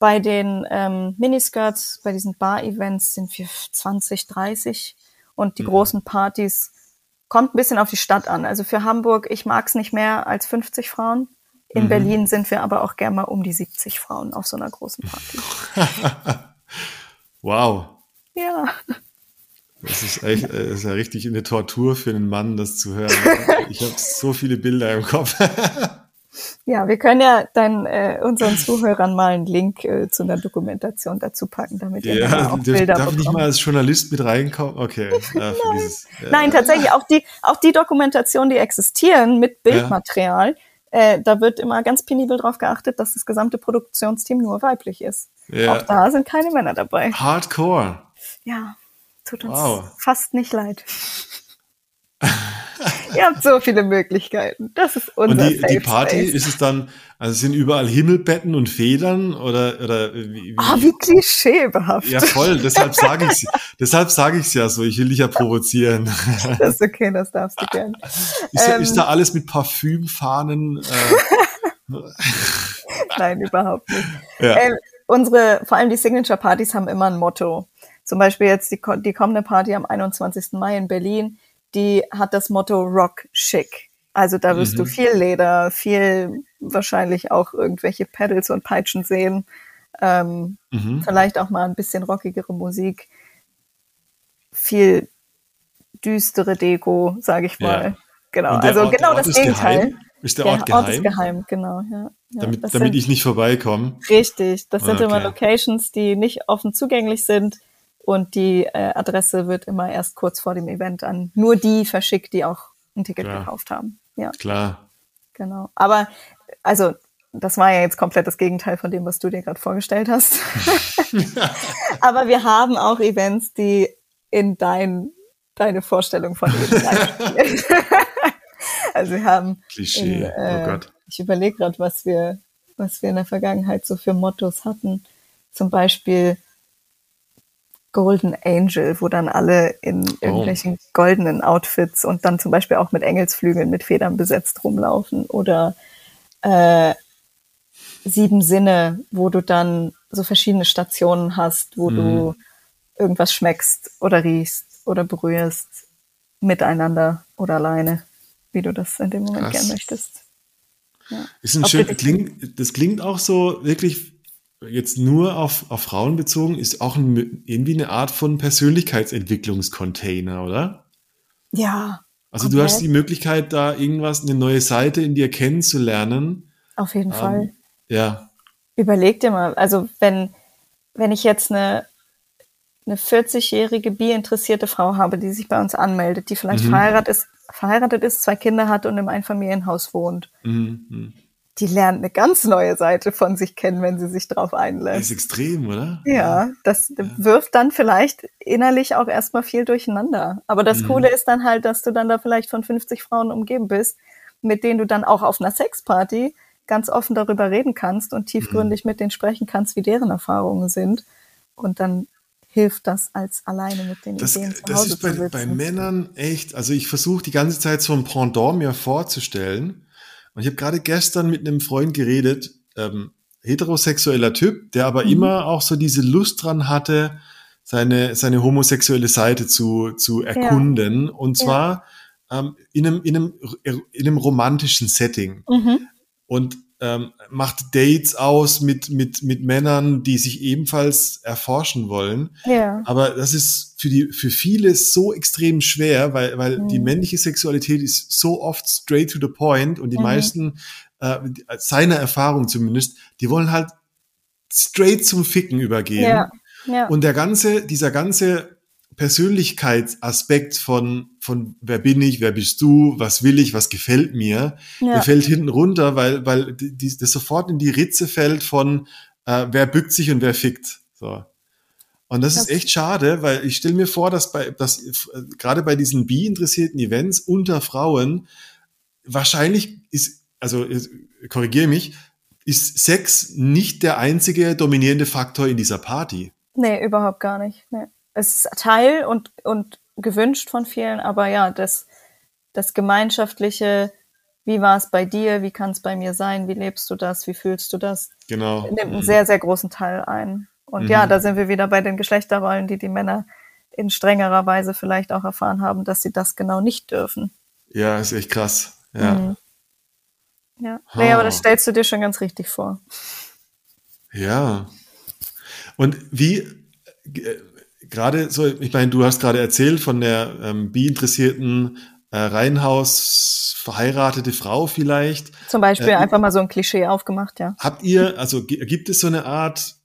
Bei den ähm, Miniskirts, bei diesen Bar-Events sind wir 20, 30 und die mhm. großen Partys kommt ein bisschen auf die Stadt an. Also für Hamburg, ich mag es nicht mehr als 50 Frauen. In mhm. Berlin sind wir aber auch gerne mal um die 70 Frauen auf so einer großen Party. (laughs) wow. Ja. Das ist echt, das ist ja richtig eine Tortur für einen Mann, das zu hören. Ich habe so viele Bilder im Kopf. (laughs) Ja, wir können ja dann äh, unseren Zuhörern mal einen Link äh, zu einer Dokumentation dazu packen, damit ihr ja, auch Bilder darf ich nicht mal als Journalist mit reinkommen? Okay. (laughs) Nein. Dieses, ja. Nein, tatsächlich auch die auch die Dokumentationen, die existieren mit Bildmaterial, ja. äh, da wird immer ganz penibel darauf geachtet, dass das gesamte Produktionsteam nur weiblich ist. Ja. Auch da sind keine Männer dabei. Hardcore. Ja, tut uns wow. fast nicht leid. (laughs) Ihr habt so viele Möglichkeiten. Das ist unser Und die, Safe die Party Space. ist es dann, also sind überall Himmelbetten und Federn oder oder wie, wie, oh, wie klischeebehaftet. Ja, voll, deshalb sage ich (laughs) deshalb sage ich es ja so, ich will dich ja provozieren. (laughs) Das ist okay, das darfst du gern. Ist, ähm, ist da alles mit Parfümfahnen? Äh, Nein, überhaupt nicht. Ja. Ähm, unsere, vor allem die Signature-Partys haben immer ein Motto. Zum Beispiel jetzt die, die kommende Party am 21. Mai in Berlin die hat das Motto Rock Chic. Also da wirst mhm. du viel Leder, viel wahrscheinlich auch irgendwelche Pedals und Peitschen sehen. Ähm, mhm. Vielleicht auch mal ein bisschen rockigere Musik. Viel düstere Deko, sage ich mal. Ja. Genau, also Ort, genau das Gegenteil. Geheim? Ist der, der Ort geheim? Ort ist geheim, genau, ja. ja damit damit sind, ich nicht vorbeikomme. Richtig, das sind okay. immer Locations, die nicht offen zugänglich sind und die äh, Adresse wird immer erst kurz vor dem Event an nur die verschickt, die auch ein Ticket Klar. gekauft haben. Ja. Klar. Genau. Aber also das war ja jetzt komplett das Gegenteil von dem, was du dir gerade vorgestellt hast. (laughs) Aber wir haben auch Events, die in dein, deine Vorstellung von Leben reinspielen. (laughs) also wir haben Klischee. In, äh, oh Gott. Ich überlege gerade, was wir, was wir in der Vergangenheit so für Mottos hatten. Zum Beispiel Golden Angel, wo dann alle in oh. irgendwelchen oh. goldenen Outfits und dann zum Beispiel auch mit Engelsflügeln mit Federn besetzt rumlaufen oder äh, Sieben Sinne, wo du dann so verschiedene Stationen hast, wo mm. du mhm. irgendwas schmeckst oder riechst oder berührst miteinander oder alleine, wie du das in dem Moment gerne möchtest. Ja. Ist ein schön, klingt, das klingt auch so wirklich jetzt nur auf, auf Frauen bezogen, ist auch ein, irgendwie eine Art von Persönlichkeitsentwicklungscontainer, oder? Ja. Also komplett. du hast die Möglichkeit, da irgendwas, eine neue Seite in dir kennenzulernen. Auf jeden ähm, Fall. Ja. Überleg dir mal, also wenn, wenn ich jetzt eine, eine 40-jährige bi-interessierte Frau habe, die sich bei uns anmeldet, die vielleicht mhm. verheiratet, ist, verheiratet ist, zwei Kinder hat und im Einfamilienhaus wohnt. Mhm. Die lernt eine ganz neue Seite von sich kennen, wenn sie sich darauf einlässt. Das ist extrem, oder? Ja, das ja. wirft dann vielleicht innerlich auch erstmal viel durcheinander. Aber das mhm. Coole ist dann halt, dass du dann da vielleicht von 50 Frauen umgeben bist, mit denen du dann auch auf einer Sexparty ganz offen darüber reden kannst und tiefgründig mhm. mit denen sprechen kannst, wie deren Erfahrungen sind. Und dann hilft das als alleine mit den das, Ideen zu Das ist bei, bei Männern echt, also ich versuche die ganze Zeit so ein Pendant mir vorzustellen und ich habe gerade gestern mit einem Freund geredet, ähm, heterosexueller Typ, der aber mhm. immer auch so diese Lust dran hatte, seine, seine homosexuelle Seite zu, zu erkunden. Ja. Und zwar ja. ähm, in, einem, in, einem, in einem romantischen Setting. Mhm. Und ähm, macht Dates aus mit, mit, mit Männern, die sich ebenfalls erforschen wollen. Ja. Aber das ist für die, für viele so extrem schwer, weil, weil mhm. die männliche Sexualität ist so oft straight to the point und die mhm. meisten, äh, seiner Erfahrung zumindest, die wollen halt straight zum Ficken übergehen. Ja. Ja. Und der ganze, dieser ganze Persönlichkeitsaspekt von, von wer bin ich, wer bist du, was will ich, was gefällt mir, ja. der fällt hinten runter, weil, weil die, das sofort in die Ritze fällt von äh, wer bückt sich und wer fickt. So. Und das, das ist echt schade, weil ich stelle mir vor, dass bei, dass äh, gerade bei diesen bi-interessierten Events unter Frauen wahrscheinlich ist, also korrigiere mich, ist Sex nicht der einzige dominierende Faktor in dieser Party. Nee, überhaupt gar nicht. Nee es ist Teil und, und gewünscht von vielen, aber ja, das, das gemeinschaftliche, wie war es bei dir, wie kann es bei mir sein, wie lebst du das, wie fühlst du das, genau. nimmt einen mhm. sehr, sehr großen Teil ein. Und mhm. ja, da sind wir wieder bei den Geschlechterrollen, die die Männer in strengerer Weise vielleicht auch erfahren haben, dass sie das genau nicht dürfen. Ja, ist echt krass. Ja. Mhm. Ja. Nee, aber das stellst du dir schon ganz richtig vor. Ja. Und wie, äh, gerade so, ich meine, du hast gerade erzählt von der ähm, bi-interessierten äh, Reihenhaus verheiratete Frau vielleicht. Zum Beispiel äh, einfach mal so ein Klischee aufgemacht, ja. Habt ihr, also gibt es so eine Art,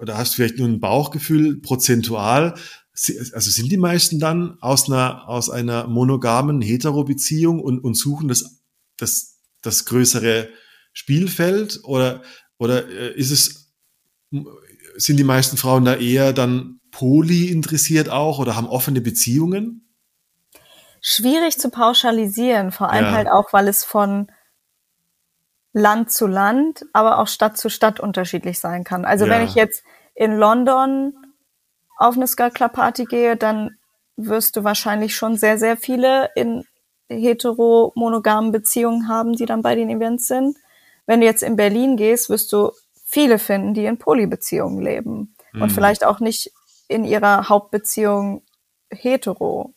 oder hast du vielleicht nur ein Bauchgefühl prozentual, also sind die meisten dann aus einer, aus einer monogamen Hetero-Beziehung und, und suchen das, das, das größere Spielfeld oder, oder äh, ist es, sind die meisten Frauen da eher dann poly interessiert auch oder haben offene Beziehungen? Schwierig zu pauschalisieren, vor allem ja. halt auch, weil es von Land zu Land, aber auch Stadt zu Stadt unterschiedlich sein kann. Also ja. wenn ich jetzt in London auf eine Skull Club Party gehe, dann wirst du wahrscheinlich schon sehr, sehr viele in hetero-monogamen Beziehungen haben, die dann bei den Events sind. Wenn du jetzt in Berlin gehst, wirst du viele finden, die in Polybeziehungen leben mhm. und vielleicht auch nicht in ihrer Hauptbeziehung hetero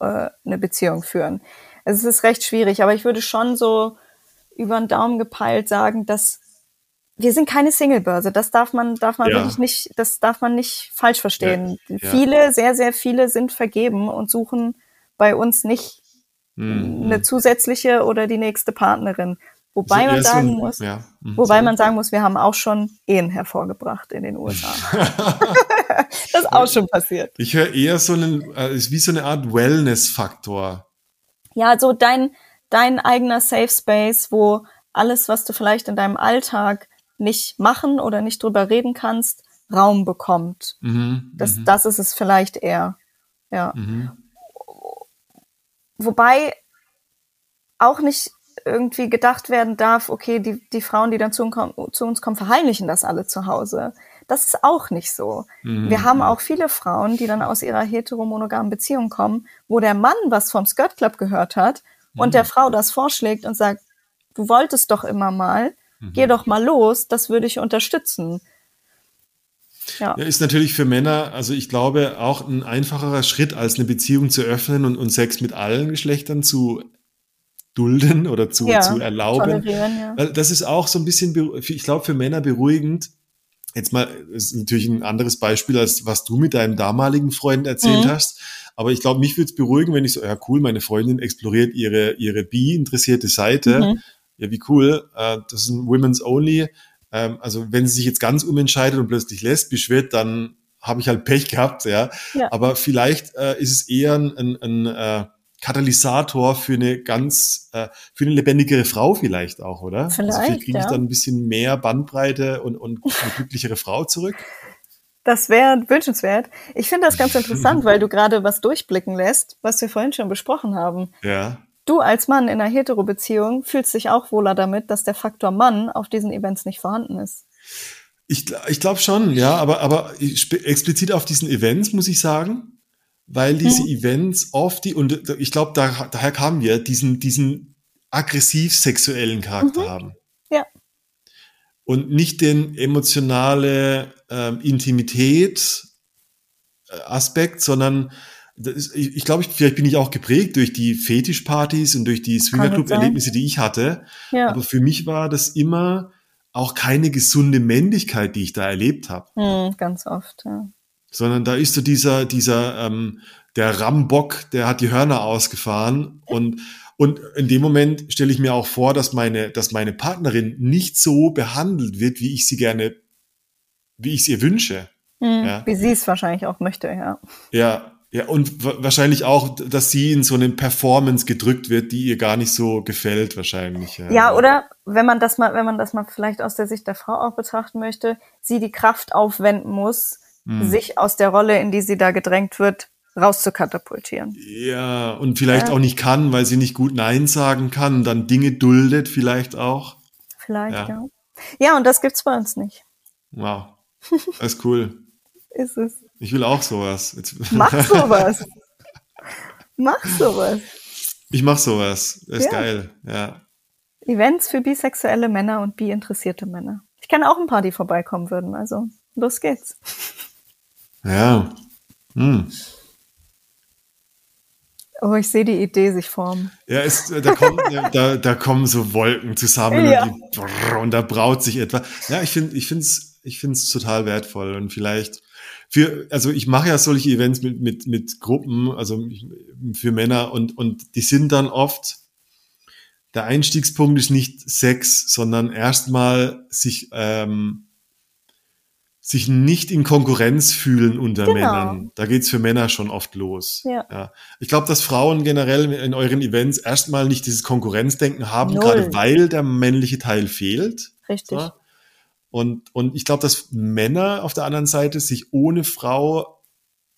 äh, eine Beziehung führen. Also es ist recht schwierig, aber ich würde schon so über den Daumen gepeilt sagen, dass wir sind keine Singlebörse. Das darf man, darf man ja. wirklich nicht, das darf man nicht falsch verstehen. Ja. Ja. Viele, sehr, sehr viele sind vergeben und suchen bei uns nicht mhm. eine zusätzliche oder die nächste Partnerin. Wobei man sagen so, muss, ja. mhm, wobei man sagen muss, wir haben auch schon Ehen hervorgebracht in den (laughs) USA. das ist auch schon passiert. Ich höre eher so einen, äh, ist wie so eine Art Wellness-Faktor. Ja, so dein, dein eigener Safe Space, wo alles, was du vielleicht in deinem Alltag nicht machen oder nicht drüber reden kannst, Raum bekommt. Mhm, das, mhm. das ist es vielleicht eher. Ja. Mhm. Wobei auch nicht irgendwie gedacht werden darf, okay, die, die Frauen, die dann zu, zu uns kommen, verheimlichen das alle zu Hause. Das ist auch nicht so. Mhm. Wir haben auch viele Frauen, die dann aus ihrer heteromonogamen Beziehung kommen, wo der Mann was vom Skirt Club gehört hat mhm. und der Frau das vorschlägt und sagt, du wolltest doch immer mal, mhm. geh doch mal los, das würde ich unterstützen. Ja. ja. ist natürlich für Männer, also ich glaube, auch ein einfacherer Schritt, als eine Beziehung zu öffnen und, und Sex mit allen Geschlechtern zu dulden oder zu, ja, zu erlauben. Ja. Das ist auch so ein bisschen, ich glaube, für Männer beruhigend. Jetzt mal, ist natürlich ein anderes Beispiel, als was du mit deinem damaligen Freund erzählt mhm. hast. Aber ich glaube, mich würde es beruhigen, wenn ich so, ja cool, meine Freundin exploriert ihre, ihre bi-interessierte Seite. Mhm. Ja, wie cool. Äh, das ist ein Women's Only. Ähm, also wenn sie sich jetzt ganz umentscheidet und plötzlich lesbisch wird, dann habe ich halt Pech gehabt, ja. ja. Aber vielleicht äh, ist es eher ein, ein, ein äh, Katalysator für eine ganz, äh, für eine lebendigere Frau vielleicht auch, oder? Vielleicht, also vielleicht kriege ich ja. dann ein bisschen mehr Bandbreite und, und (laughs) eine glücklichere Frau zurück. Das wäre wünschenswert. Ich finde das ganz (laughs) interessant, weil du gerade was durchblicken lässt, was wir vorhin schon besprochen haben. Ja. Du als Mann in einer Hetero-Beziehung fühlst dich auch wohler damit, dass der Faktor Mann auf diesen Events nicht vorhanden ist. Ich, ich glaube schon, ja, aber, aber explizit auf diesen Events muss ich sagen, weil diese mhm. Events oft die, und ich glaube, da, daher kamen wir, diesen, diesen aggressiv-sexuellen Charakter mhm. haben. Ja. Und nicht den emotionale ähm, Intimität äh, Aspekt, sondern ist, ich, ich glaube, vielleicht bin ich auch geprägt durch die Fetischpartys und durch die Swingerclub-Erlebnisse, die ich hatte. Ja. Aber für mich war das immer auch keine gesunde Männlichkeit, die ich da erlebt habe. Hm, ganz oft, ja. Sondern da ist so dieser, dieser, ähm, der Rambock, der hat die Hörner ausgefahren und und in dem Moment stelle ich mir auch vor, dass meine, dass meine Partnerin nicht so behandelt wird, wie ich sie gerne, wie ich es ihr wünsche. Mhm, ja. Wie sie es wahrscheinlich auch möchte, ja. Ja, ja, und wahrscheinlich auch, dass sie in so eine Performance gedrückt wird, die ihr gar nicht so gefällt, wahrscheinlich. Ja. ja, oder wenn man das mal, wenn man das mal vielleicht aus der Sicht der Frau auch betrachten möchte, sie die Kraft aufwenden muss, mhm. sich aus der Rolle, in die sie da gedrängt wird, rauszukatapultieren. Ja, und vielleicht ja. auch nicht kann, weil sie nicht gut Nein sagen kann, dann Dinge duldet vielleicht auch. Vielleicht, ja. Ja, ja und das gibt's bei uns nicht. Wow. (laughs) Das ist cool. ist es. Ich will auch sowas. Jetzt. (laughs) Mach sowas. mach sowas. Ich mach sowas. Das ist ja. geil, ja. Events für bisexuelle Männer und bi-interessierte Männer. Ich kenne auch ein paar, die vorbeikommen würden, also los geht's. Ja. Hm. Oh, ich sehe die Idee sich formen. Ja, es, da, kommt, da, da kommen so Wolken zusammen ja. und, die, und, da braut sich etwa. Ja, ich finde, ich finde es, ich finde es total wertvoll und vielleicht für, also ich mache ja solche Events mit mit mit Gruppen, also für Männer und und die sind dann oft der Einstiegspunkt ist nicht Sex, sondern erstmal sich ähm, sich nicht in Konkurrenz fühlen unter genau. Männern. Da geht's für Männer schon oft los. Ja. ja. Ich glaube, dass Frauen generell in euren Events erstmal nicht dieses Konkurrenzdenken haben, Null. gerade weil der männliche Teil fehlt. Richtig. Ja? Und, und ich glaube, dass Männer auf der anderen Seite sich ohne Frau,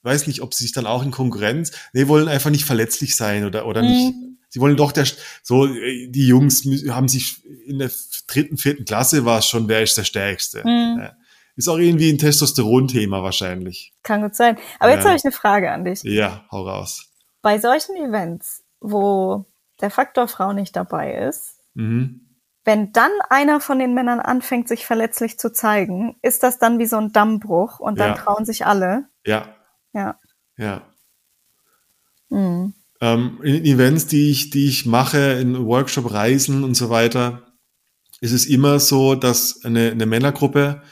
weiß nicht, ob sie sich dann auch in Konkurrenz, nee, wollen einfach nicht verletzlich sein oder, oder mhm. nicht. Sie wollen doch der, so, die Jungs haben sich in der dritten, vierten Klasse war es schon, wer ist der Stärkste. Mhm. Ja ist auch irgendwie ein Testosteron-Thema wahrscheinlich. Kann gut sein. Aber ja. jetzt habe ich eine Frage an dich. Ja, hau raus. Bei solchen Events, wo der Faktor Frau nicht dabei ist, mhm. wenn dann einer von den Männern anfängt, sich verletzlich zu zeigen, ist das dann wie so ein Dammbruch und dann ja. trauen sich alle. Ja. Ja. Ja. Mhm. Ähm, in Events, die ich, die ich mache, in Workshop-Reisen und so weiter, ist es immer so, dass eine, eine Männergruppe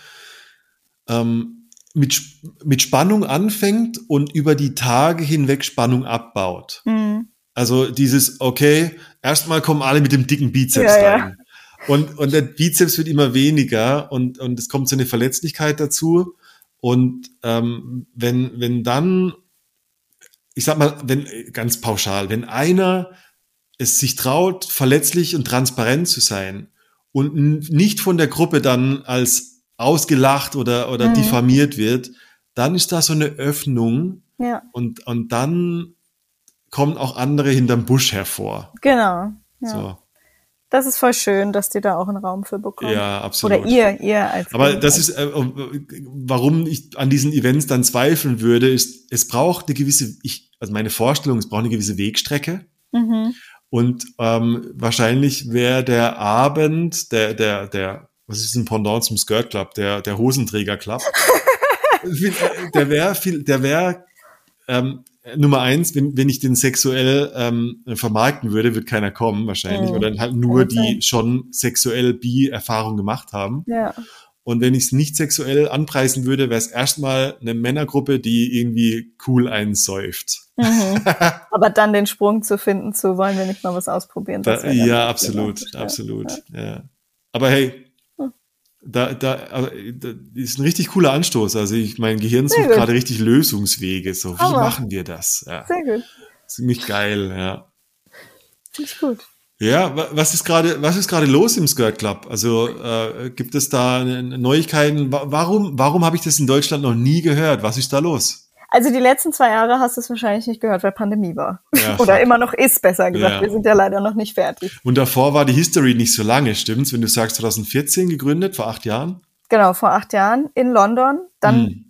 ähm, mit, mit Spannung anfängt und über die Tage hinweg Spannung abbaut. Mhm. Also dieses, okay, erstmal kommen alle mit dem dicken Bizeps ja, rein. Ja. Und, und der Bizeps wird immer weniger und, und es kommt so eine Verletzlichkeit dazu. Und ähm, wenn, wenn dann, ich sag mal, wenn, ganz pauschal, wenn einer es sich traut, verletzlich und transparent zu sein und nicht von der Gruppe dann als ausgelacht oder, oder mhm. diffamiert wird, dann ist da so eine Öffnung ja. und, und dann kommen auch andere hinterm Busch hervor. Genau. Ja. So. Das ist voll schön, dass die da auch einen Raum für bekommen. Ja, absolut. Oder ihr, ihr als. Aber das ist, äh, warum ich an diesen Events dann zweifeln würde, ist, es braucht eine gewisse, ich, also meine Vorstellung, es braucht eine gewisse Wegstrecke. Mhm. Und ähm, wahrscheinlich wäre der Abend, der, der, der was ist ein Pendant zum Skirt Club, der, der Hosenträger Club. (laughs) der wäre viel, der wäre ähm, Nummer eins, wenn, wenn ich den sexuell ähm, vermarkten würde, wird keiner kommen wahrscheinlich. Mhm. Oder halt nur die schon sexuell Bi-Erfahrung gemacht haben. Ja. Und wenn ich es nicht sexuell anpreisen würde, wäre es erstmal eine Männergruppe, die irgendwie cool einsäuft. Mhm. (laughs) Aber dann den Sprung zu finden, zu wollen wir nicht mal was ausprobieren. Da, ja, absolut, absolut. Ja. ja. Aber hey, da, da, also, da ist ein richtig cooler Anstoß. Also ich, mein Gehirn sucht gerade richtig Lösungswege. So, wie Aber. machen wir das? Ja. Sehr gut. Ziemlich geil, ja. Ziemlich gut. Ja, was ist gerade, was ist gerade los im Skirt Club? Also äh, gibt es da Neuigkeiten? Warum, warum habe ich das in Deutschland noch nie gehört? Was ist da los? Also die letzten zwei Jahre hast du es wahrscheinlich nicht gehört, weil Pandemie war. Ja, (laughs) Oder immer noch ist, besser gesagt. Ja. Wir sind ja leider noch nicht fertig. Und davor war die History nicht so lange, stimmt's? Wenn du sagst 2014 gegründet, vor acht Jahren? Genau, vor acht Jahren in London. Dann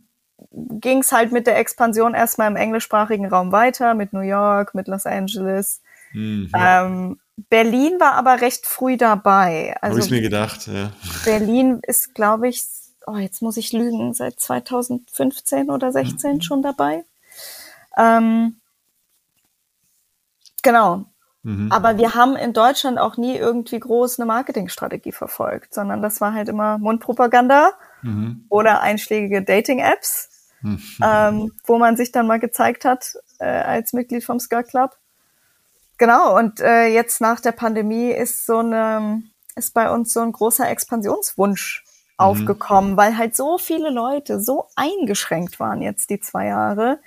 hm. ging es halt mit der Expansion erstmal im englischsprachigen Raum weiter, mit New York, mit Los Angeles. Hm, ja. ähm, Berlin war aber recht früh dabei. Also Habe ich mir gedacht, ja. Berlin ist, glaube ich, oh, jetzt muss ich lügen, seit 2015 oder 16 mhm. schon dabei. Ähm, Genau. Mhm. Aber wir haben in Deutschland auch nie irgendwie groß eine Marketingstrategie verfolgt, sondern das war halt immer Mundpropaganda mhm. oder einschlägige Dating-Apps, mhm. ähm, wo man sich dann mal gezeigt hat äh, als Mitglied vom Skirt Club. Genau, und äh, jetzt nach der Pandemie ist so eine, ist bei uns so ein großer Expansionswunsch mhm. aufgekommen, weil halt so viele Leute so eingeschränkt waren jetzt die zwei Jahre,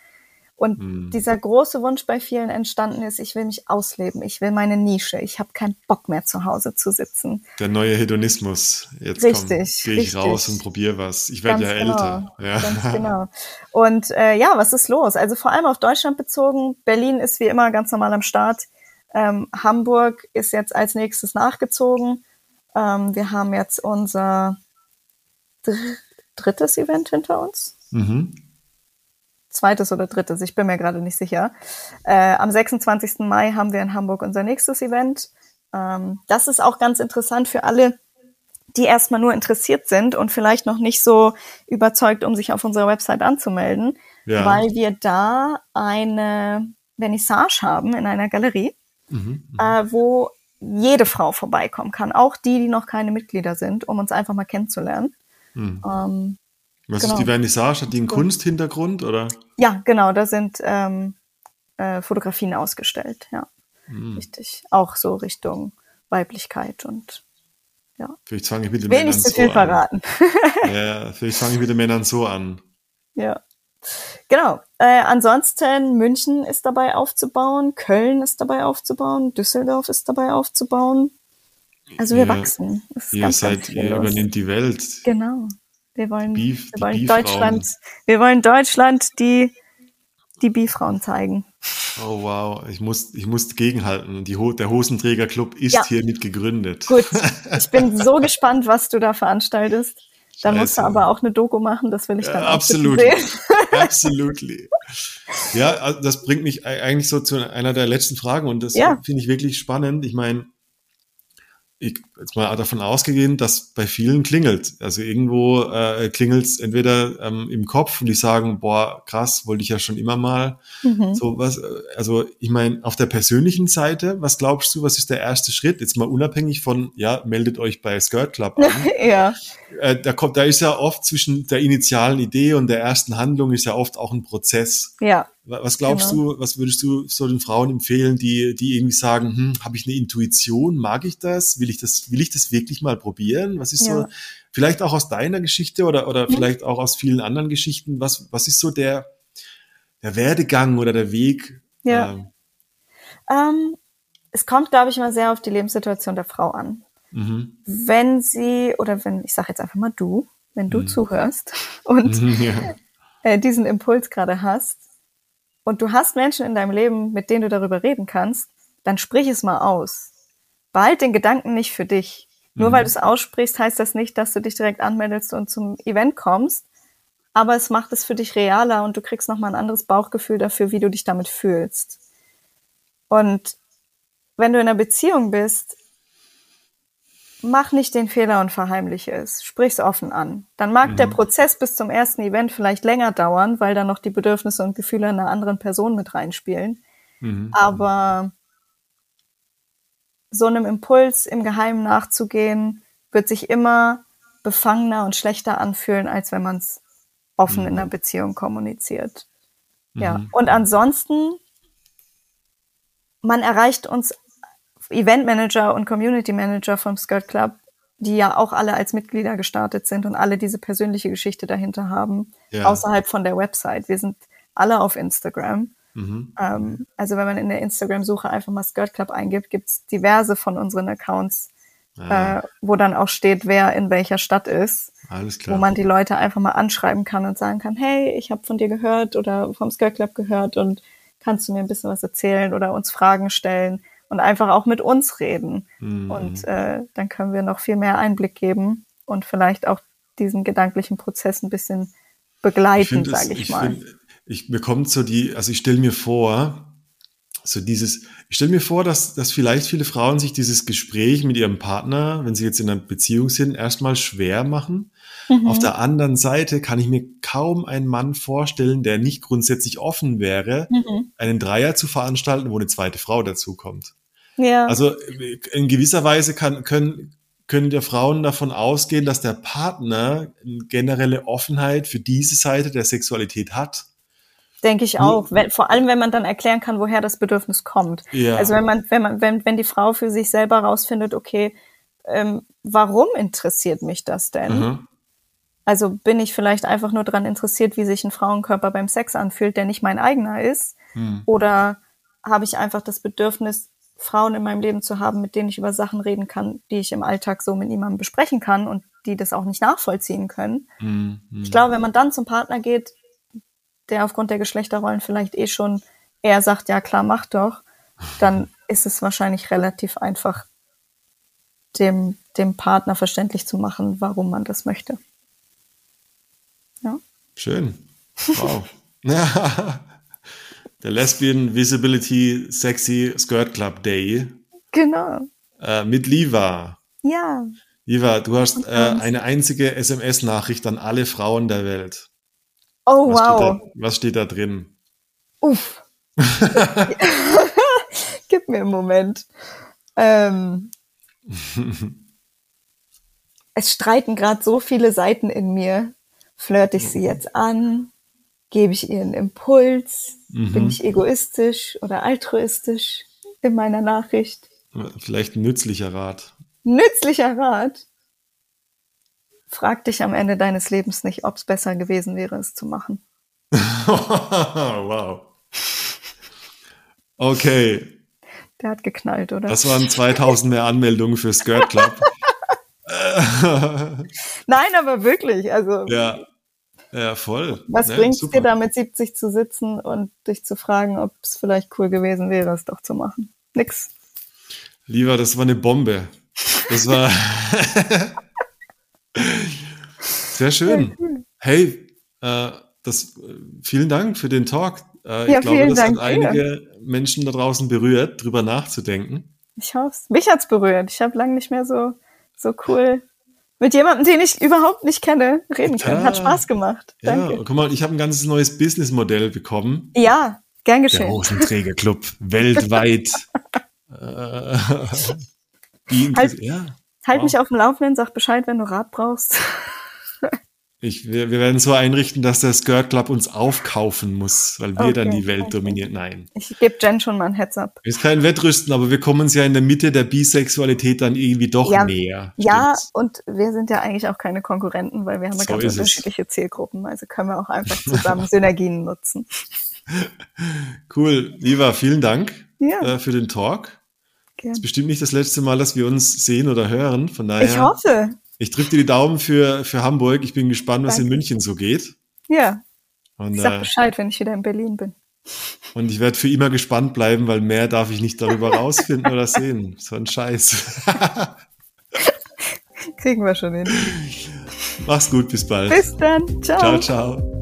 und mhm. dieser große Wunsch bei vielen entstanden ist, ich will mich ausleben, ich will meine Nische, ich habe keinen Bock mehr zu Hause zu sitzen. Der neue Hedonismus. Jetzt richtig, gehe ich richtig. raus und probiere was. Ich werde ja genau, älter. Ja. Ganz (laughs) genau. Und äh, ja, was ist los? Also vor allem auf Deutschland bezogen. Berlin ist wie immer ganz normal am Start. Ähm, Hamburg ist jetzt als nächstes nachgezogen. Ähm, wir haben jetzt unser dr drittes Event hinter uns. Mhm zweites oder drittes, ich bin mir gerade nicht sicher. Äh, am 26. Mai haben wir in Hamburg unser nächstes Event. Ähm, das ist auch ganz interessant für alle, die erstmal nur interessiert sind und vielleicht noch nicht so überzeugt, um sich auf unserer Website anzumelden, ja. weil wir da eine Vernissage haben in einer Galerie, mhm, mhm, äh, wo jede Frau vorbeikommen kann, auch die, die noch keine Mitglieder sind, um uns einfach mal kennenzulernen. Mhm. Ähm, was genau. ist die Vernissage? Hat die einen Kunsthintergrund oder? Ja, genau, da sind ähm, äh, Fotografien ausgestellt, ja. Mhm. Richtig. Auch so Richtung Weiblichkeit und ja. Vielleicht fange ich mit den Männern nicht so viel an. verraten. (laughs) ja, vielleicht fange ich mit den Männern so an. Ja. Genau. Äh, ansonsten München ist dabei aufzubauen, Köln ist dabei aufzubauen, Düsseldorf ist dabei aufzubauen. Also wir ihr, wachsen. Ihr seid, ihr übernimmt die Welt. Genau. Wir wollen, Beef, wir wollen Deutschland, wir wollen Deutschland die, die Bifrauen zeigen. Oh wow, ich muss, ich muss gegenhalten. Die, der Hosenträgerclub ist ja. hier gegründet. Gut, (laughs) ich bin so gespannt, was du da veranstaltest. Da musst du aber auch eine Doku machen, das will ich dann ja, absolut sehen. (laughs) Absolut. Ja, also das bringt mich eigentlich so zu einer der letzten Fragen und das ja. finde ich wirklich spannend. Ich meine, ich jetzt mal davon ausgehen, dass bei vielen klingelt. Also irgendwo äh, klingelt es entweder ähm, im Kopf und die sagen, boah, krass, wollte ich ja schon immer mal. Mhm. So was, äh, also ich meine, auf der persönlichen Seite, was glaubst du, was ist der erste Schritt? Jetzt mal unabhängig von, ja, meldet euch bei Skirt Club an. (laughs) ja. Äh, da kommt, da ist ja oft zwischen der initialen Idee und der ersten Handlung ist ja oft auch ein Prozess. Ja. Was glaubst genau. du, was würdest du so den Frauen empfehlen, die, die irgendwie sagen, hm, habe ich eine Intuition, mag ich das, will ich das, will ich das wirklich mal probieren? Was ist ja. so, vielleicht auch aus deiner Geschichte oder, oder mhm. vielleicht auch aus vielen anderen Geschichten, was, was ist so der, der Werdegang oder der Weg? Ja. Ähm, ähm, es kommt, glaube ich, immer sehr auf die Lebenssituation der Frau an. Mhm. Wenn sie, oder wenn, ich sage jetzt einfach mal du, wenn du mhm. zuhörst und ja. (laughs) äh, diesen Impuls gerade hast, und du hast Menschen in deinem Leben, mit denen du darüber reden kannst, dann sprich es mal aus. Behalt den Gedanken nicht für dich. Nur mhm. weil du es aussprichst, heißt das nicht, dass du dich direkt anmeldest und zum Event kommst. Aber es macht es für dich realer und du kriegst nochmal ein anderes Bauchgefühl dafür, wie du dich damit fühlst. Und wenn du in einer Beziehung bist, mach nicht den Fehler und verheimliche es. Sprich's offen an. Dann mag mhm. der Prozess bis zum ersten Event vielleicht länger dauern, weil da noch die Bedürfnisse und Gefühle einer anderen Person mit reinspielen. Mhm. Aber so einem Impuls im Geheimen nachzugehen, wird sich immer befangener und schlechter anfühlen, als wenn man es offen mhm. in einer Beziehung kommuniziert. Ja. Mhm. Und ansonsten, man erreicht uns Eventmanager und Community Manager vom Skirt Club, die ja auch alle als Mitglieder gestartet sind und alle diese persönliche Geschichte dahinter haben, ja. außerhalb von der Website. Wir sind alle auf Instagram. Mhm. Ähm, also wenn man in der Instagram-Suche einfach mal Skirt Club eingibt, gibt's diverse von unseren Accounts, ja. äh, wo dann auch steht, wer in welcher Stadt ist. Alles klar. Wo man die Leute einfach mal anschreiben kann und sagen kann, hey, ich habe von dir gehört oder vom Skirt Club gehört und kannst du mir ein bisschen was erzählen oder uns Fragen stellen und einfach auch mit uns reden. Mhm. Und äh, dann können wir noch viel mehr Einblick geben und vielleicht auch diesen gedanklichen Prozess ein bisschen begleiten, sage ich, ich, mal. Find, ich bekomme so die, also ich stelle mir vor, so dieses, ich stelle mir vor, dass, dass vielleicht viele Frauen sich dieses Gespräch mit ihrem Partner, wenn sie jetzt in einer Beziehung sind, erstmal schwer machen. Mhm. Auf der anderen Seite kann ich mir kaum einen Mann vorstellen, der nicht grundsätzlich offen wäre, mhm. einen Dreier zu veranstalten, wo eine zweite Frau dazukommt. Ja. Also in gewisser Weise kann, können, können der Frauen davon ausgehen, dass der Partner eine generelle Offenheit für diese Seite der Sexualität hat. Denke ich auch. Wenn, vor allem, wenn man dann erklären kann, woher das Bedürfnis kommt. Ja. Also wenn man, wenn man, wenn, wenn die Frau für sich selber rausfindet, okay, ähm, warum interessiert mich das denn? Mhm. Also bin ich vielleicht einfach nur daran interessiert, wie sich ein Frauenkörper beim Sex anfühlt, der nicht mein eigener ist? Mhm. Oder habe ich einfach das Bedürfnis, Frauen in meinem Leben zu haben, mit denen ich über Sachen reden kann, die ich im Alltag so mit niemandem besprechen kann und die das auch nicht nachvollziehen können? Mhm. Ich glaube, wenn man dann zum Partner geht, der aufgrund der Geschlechterrollen vielleicht eh schon eher sagt, ja klar, mach doch, dann ist es wahrscheinlich relativ einfach, dem, dem Partner verständlich zu machen, warum man das möchte. Ja. Schön. Wow. (laughs) Der Lesbian Visibility Sexy Skirt Club Day. Genau. Äh, mit Liva. Ja. Liva, du hast äh, eine einzige SMS-Nachricht an alle Frauen der Welt. Oh, was wow. Steht da, was steht da drin? Uff. (laughs) Gib mir einen Moment. Ähm, (laughs) es streiten gerade so viele Seiten in mir. Flirte ich sie jetzt an? Gebe ich ihr einen Impuls? Mhm. Bin ich egoistisch oder altruistisch in meiner Nachricht? Vielleicht ein nützlicher Rat. Nützlicher Rat? Frag dich am Ende deines Lebens nicht, ob es besser gewesen wäre, es zu machen. (laughs) wow. Okay. Der hat geknallt, oder? Das waren 2000 mehr Anmeldungen für Skirt Club. (laughs) Nein, aber wirklich. Also, ja, ja voll. Was ja, bringt es dir da mit 70 zu sitzen und dich zu fragen, ob es vielleicht cool gewesen wäre, es doch zu machen? Nix. Lieber, das war eine Bombe. Das war. (laughs) Sehr schön. Hey, äh, das, vielen Dank für den Talk. Äh, ja, ich glaube, das Dank hat einige dir. Menschen da draußen berührt, drüber nachzudenken. Ich hoffe es. Mich hat's berührt. Ich habe lange nicht mehr so, so cool mit jemandem, den ich überhaupt nicht kenne, reden können. Hat Spaß gemacht. Danke. Ja, guck mal, ich habe ein ganzes neues Businessmodell bekommen. Ja, gern geschehen. Der Hosenträgerclub (laughs) weltweit. (laughs) äh, (laughs) halt, ja. Halt wow. mich auf dem Laufenden, sag Bescheid, wenn du Rat brauchst. Ich, wir, wir werden so einrichten, dass der Skirt Club uns aufkaufen muss, weil wir okay, dann die Welt okay. dominieren. Nein. Ich gebe Jen schon mal ein Heads-up. Ist kein Wettrüsten, aber wir kommen uns ja in der Mitte der Bisexualität dann irgendwie doch ja, näher. Ja, und wir sind ja eigentlich auch keine Konkurrenten, weil wir haben ja so ganz unterschiedliche es. Zielgruppen. Also können wir auch einfach zusammen Synergien nutzen. (laughs) Cool. Liva, vielen Dank ja. äh, für den Talk. Gern. Das ist bestimmt nicht das letzte Mal, dass wir uns sehen oder hören. Von daher. Ich hoffe. Ich drücke dir die Daumen für, für Hamburg. Ich bin gespannt, was Danke. in München so geht. Ja. Und, ich sag äh, Bescheid, wenn ich wieder in Berlin bin. Und ich werde für immer gespannt bleiben, weil mehr darf ich nicht darüber (laughs) rausfinden oder sehen. So ein Scheiß. Kriegen wir schon hin. Mach's gut, bis bald. Bis dann. Ciao. Ciao, ciao.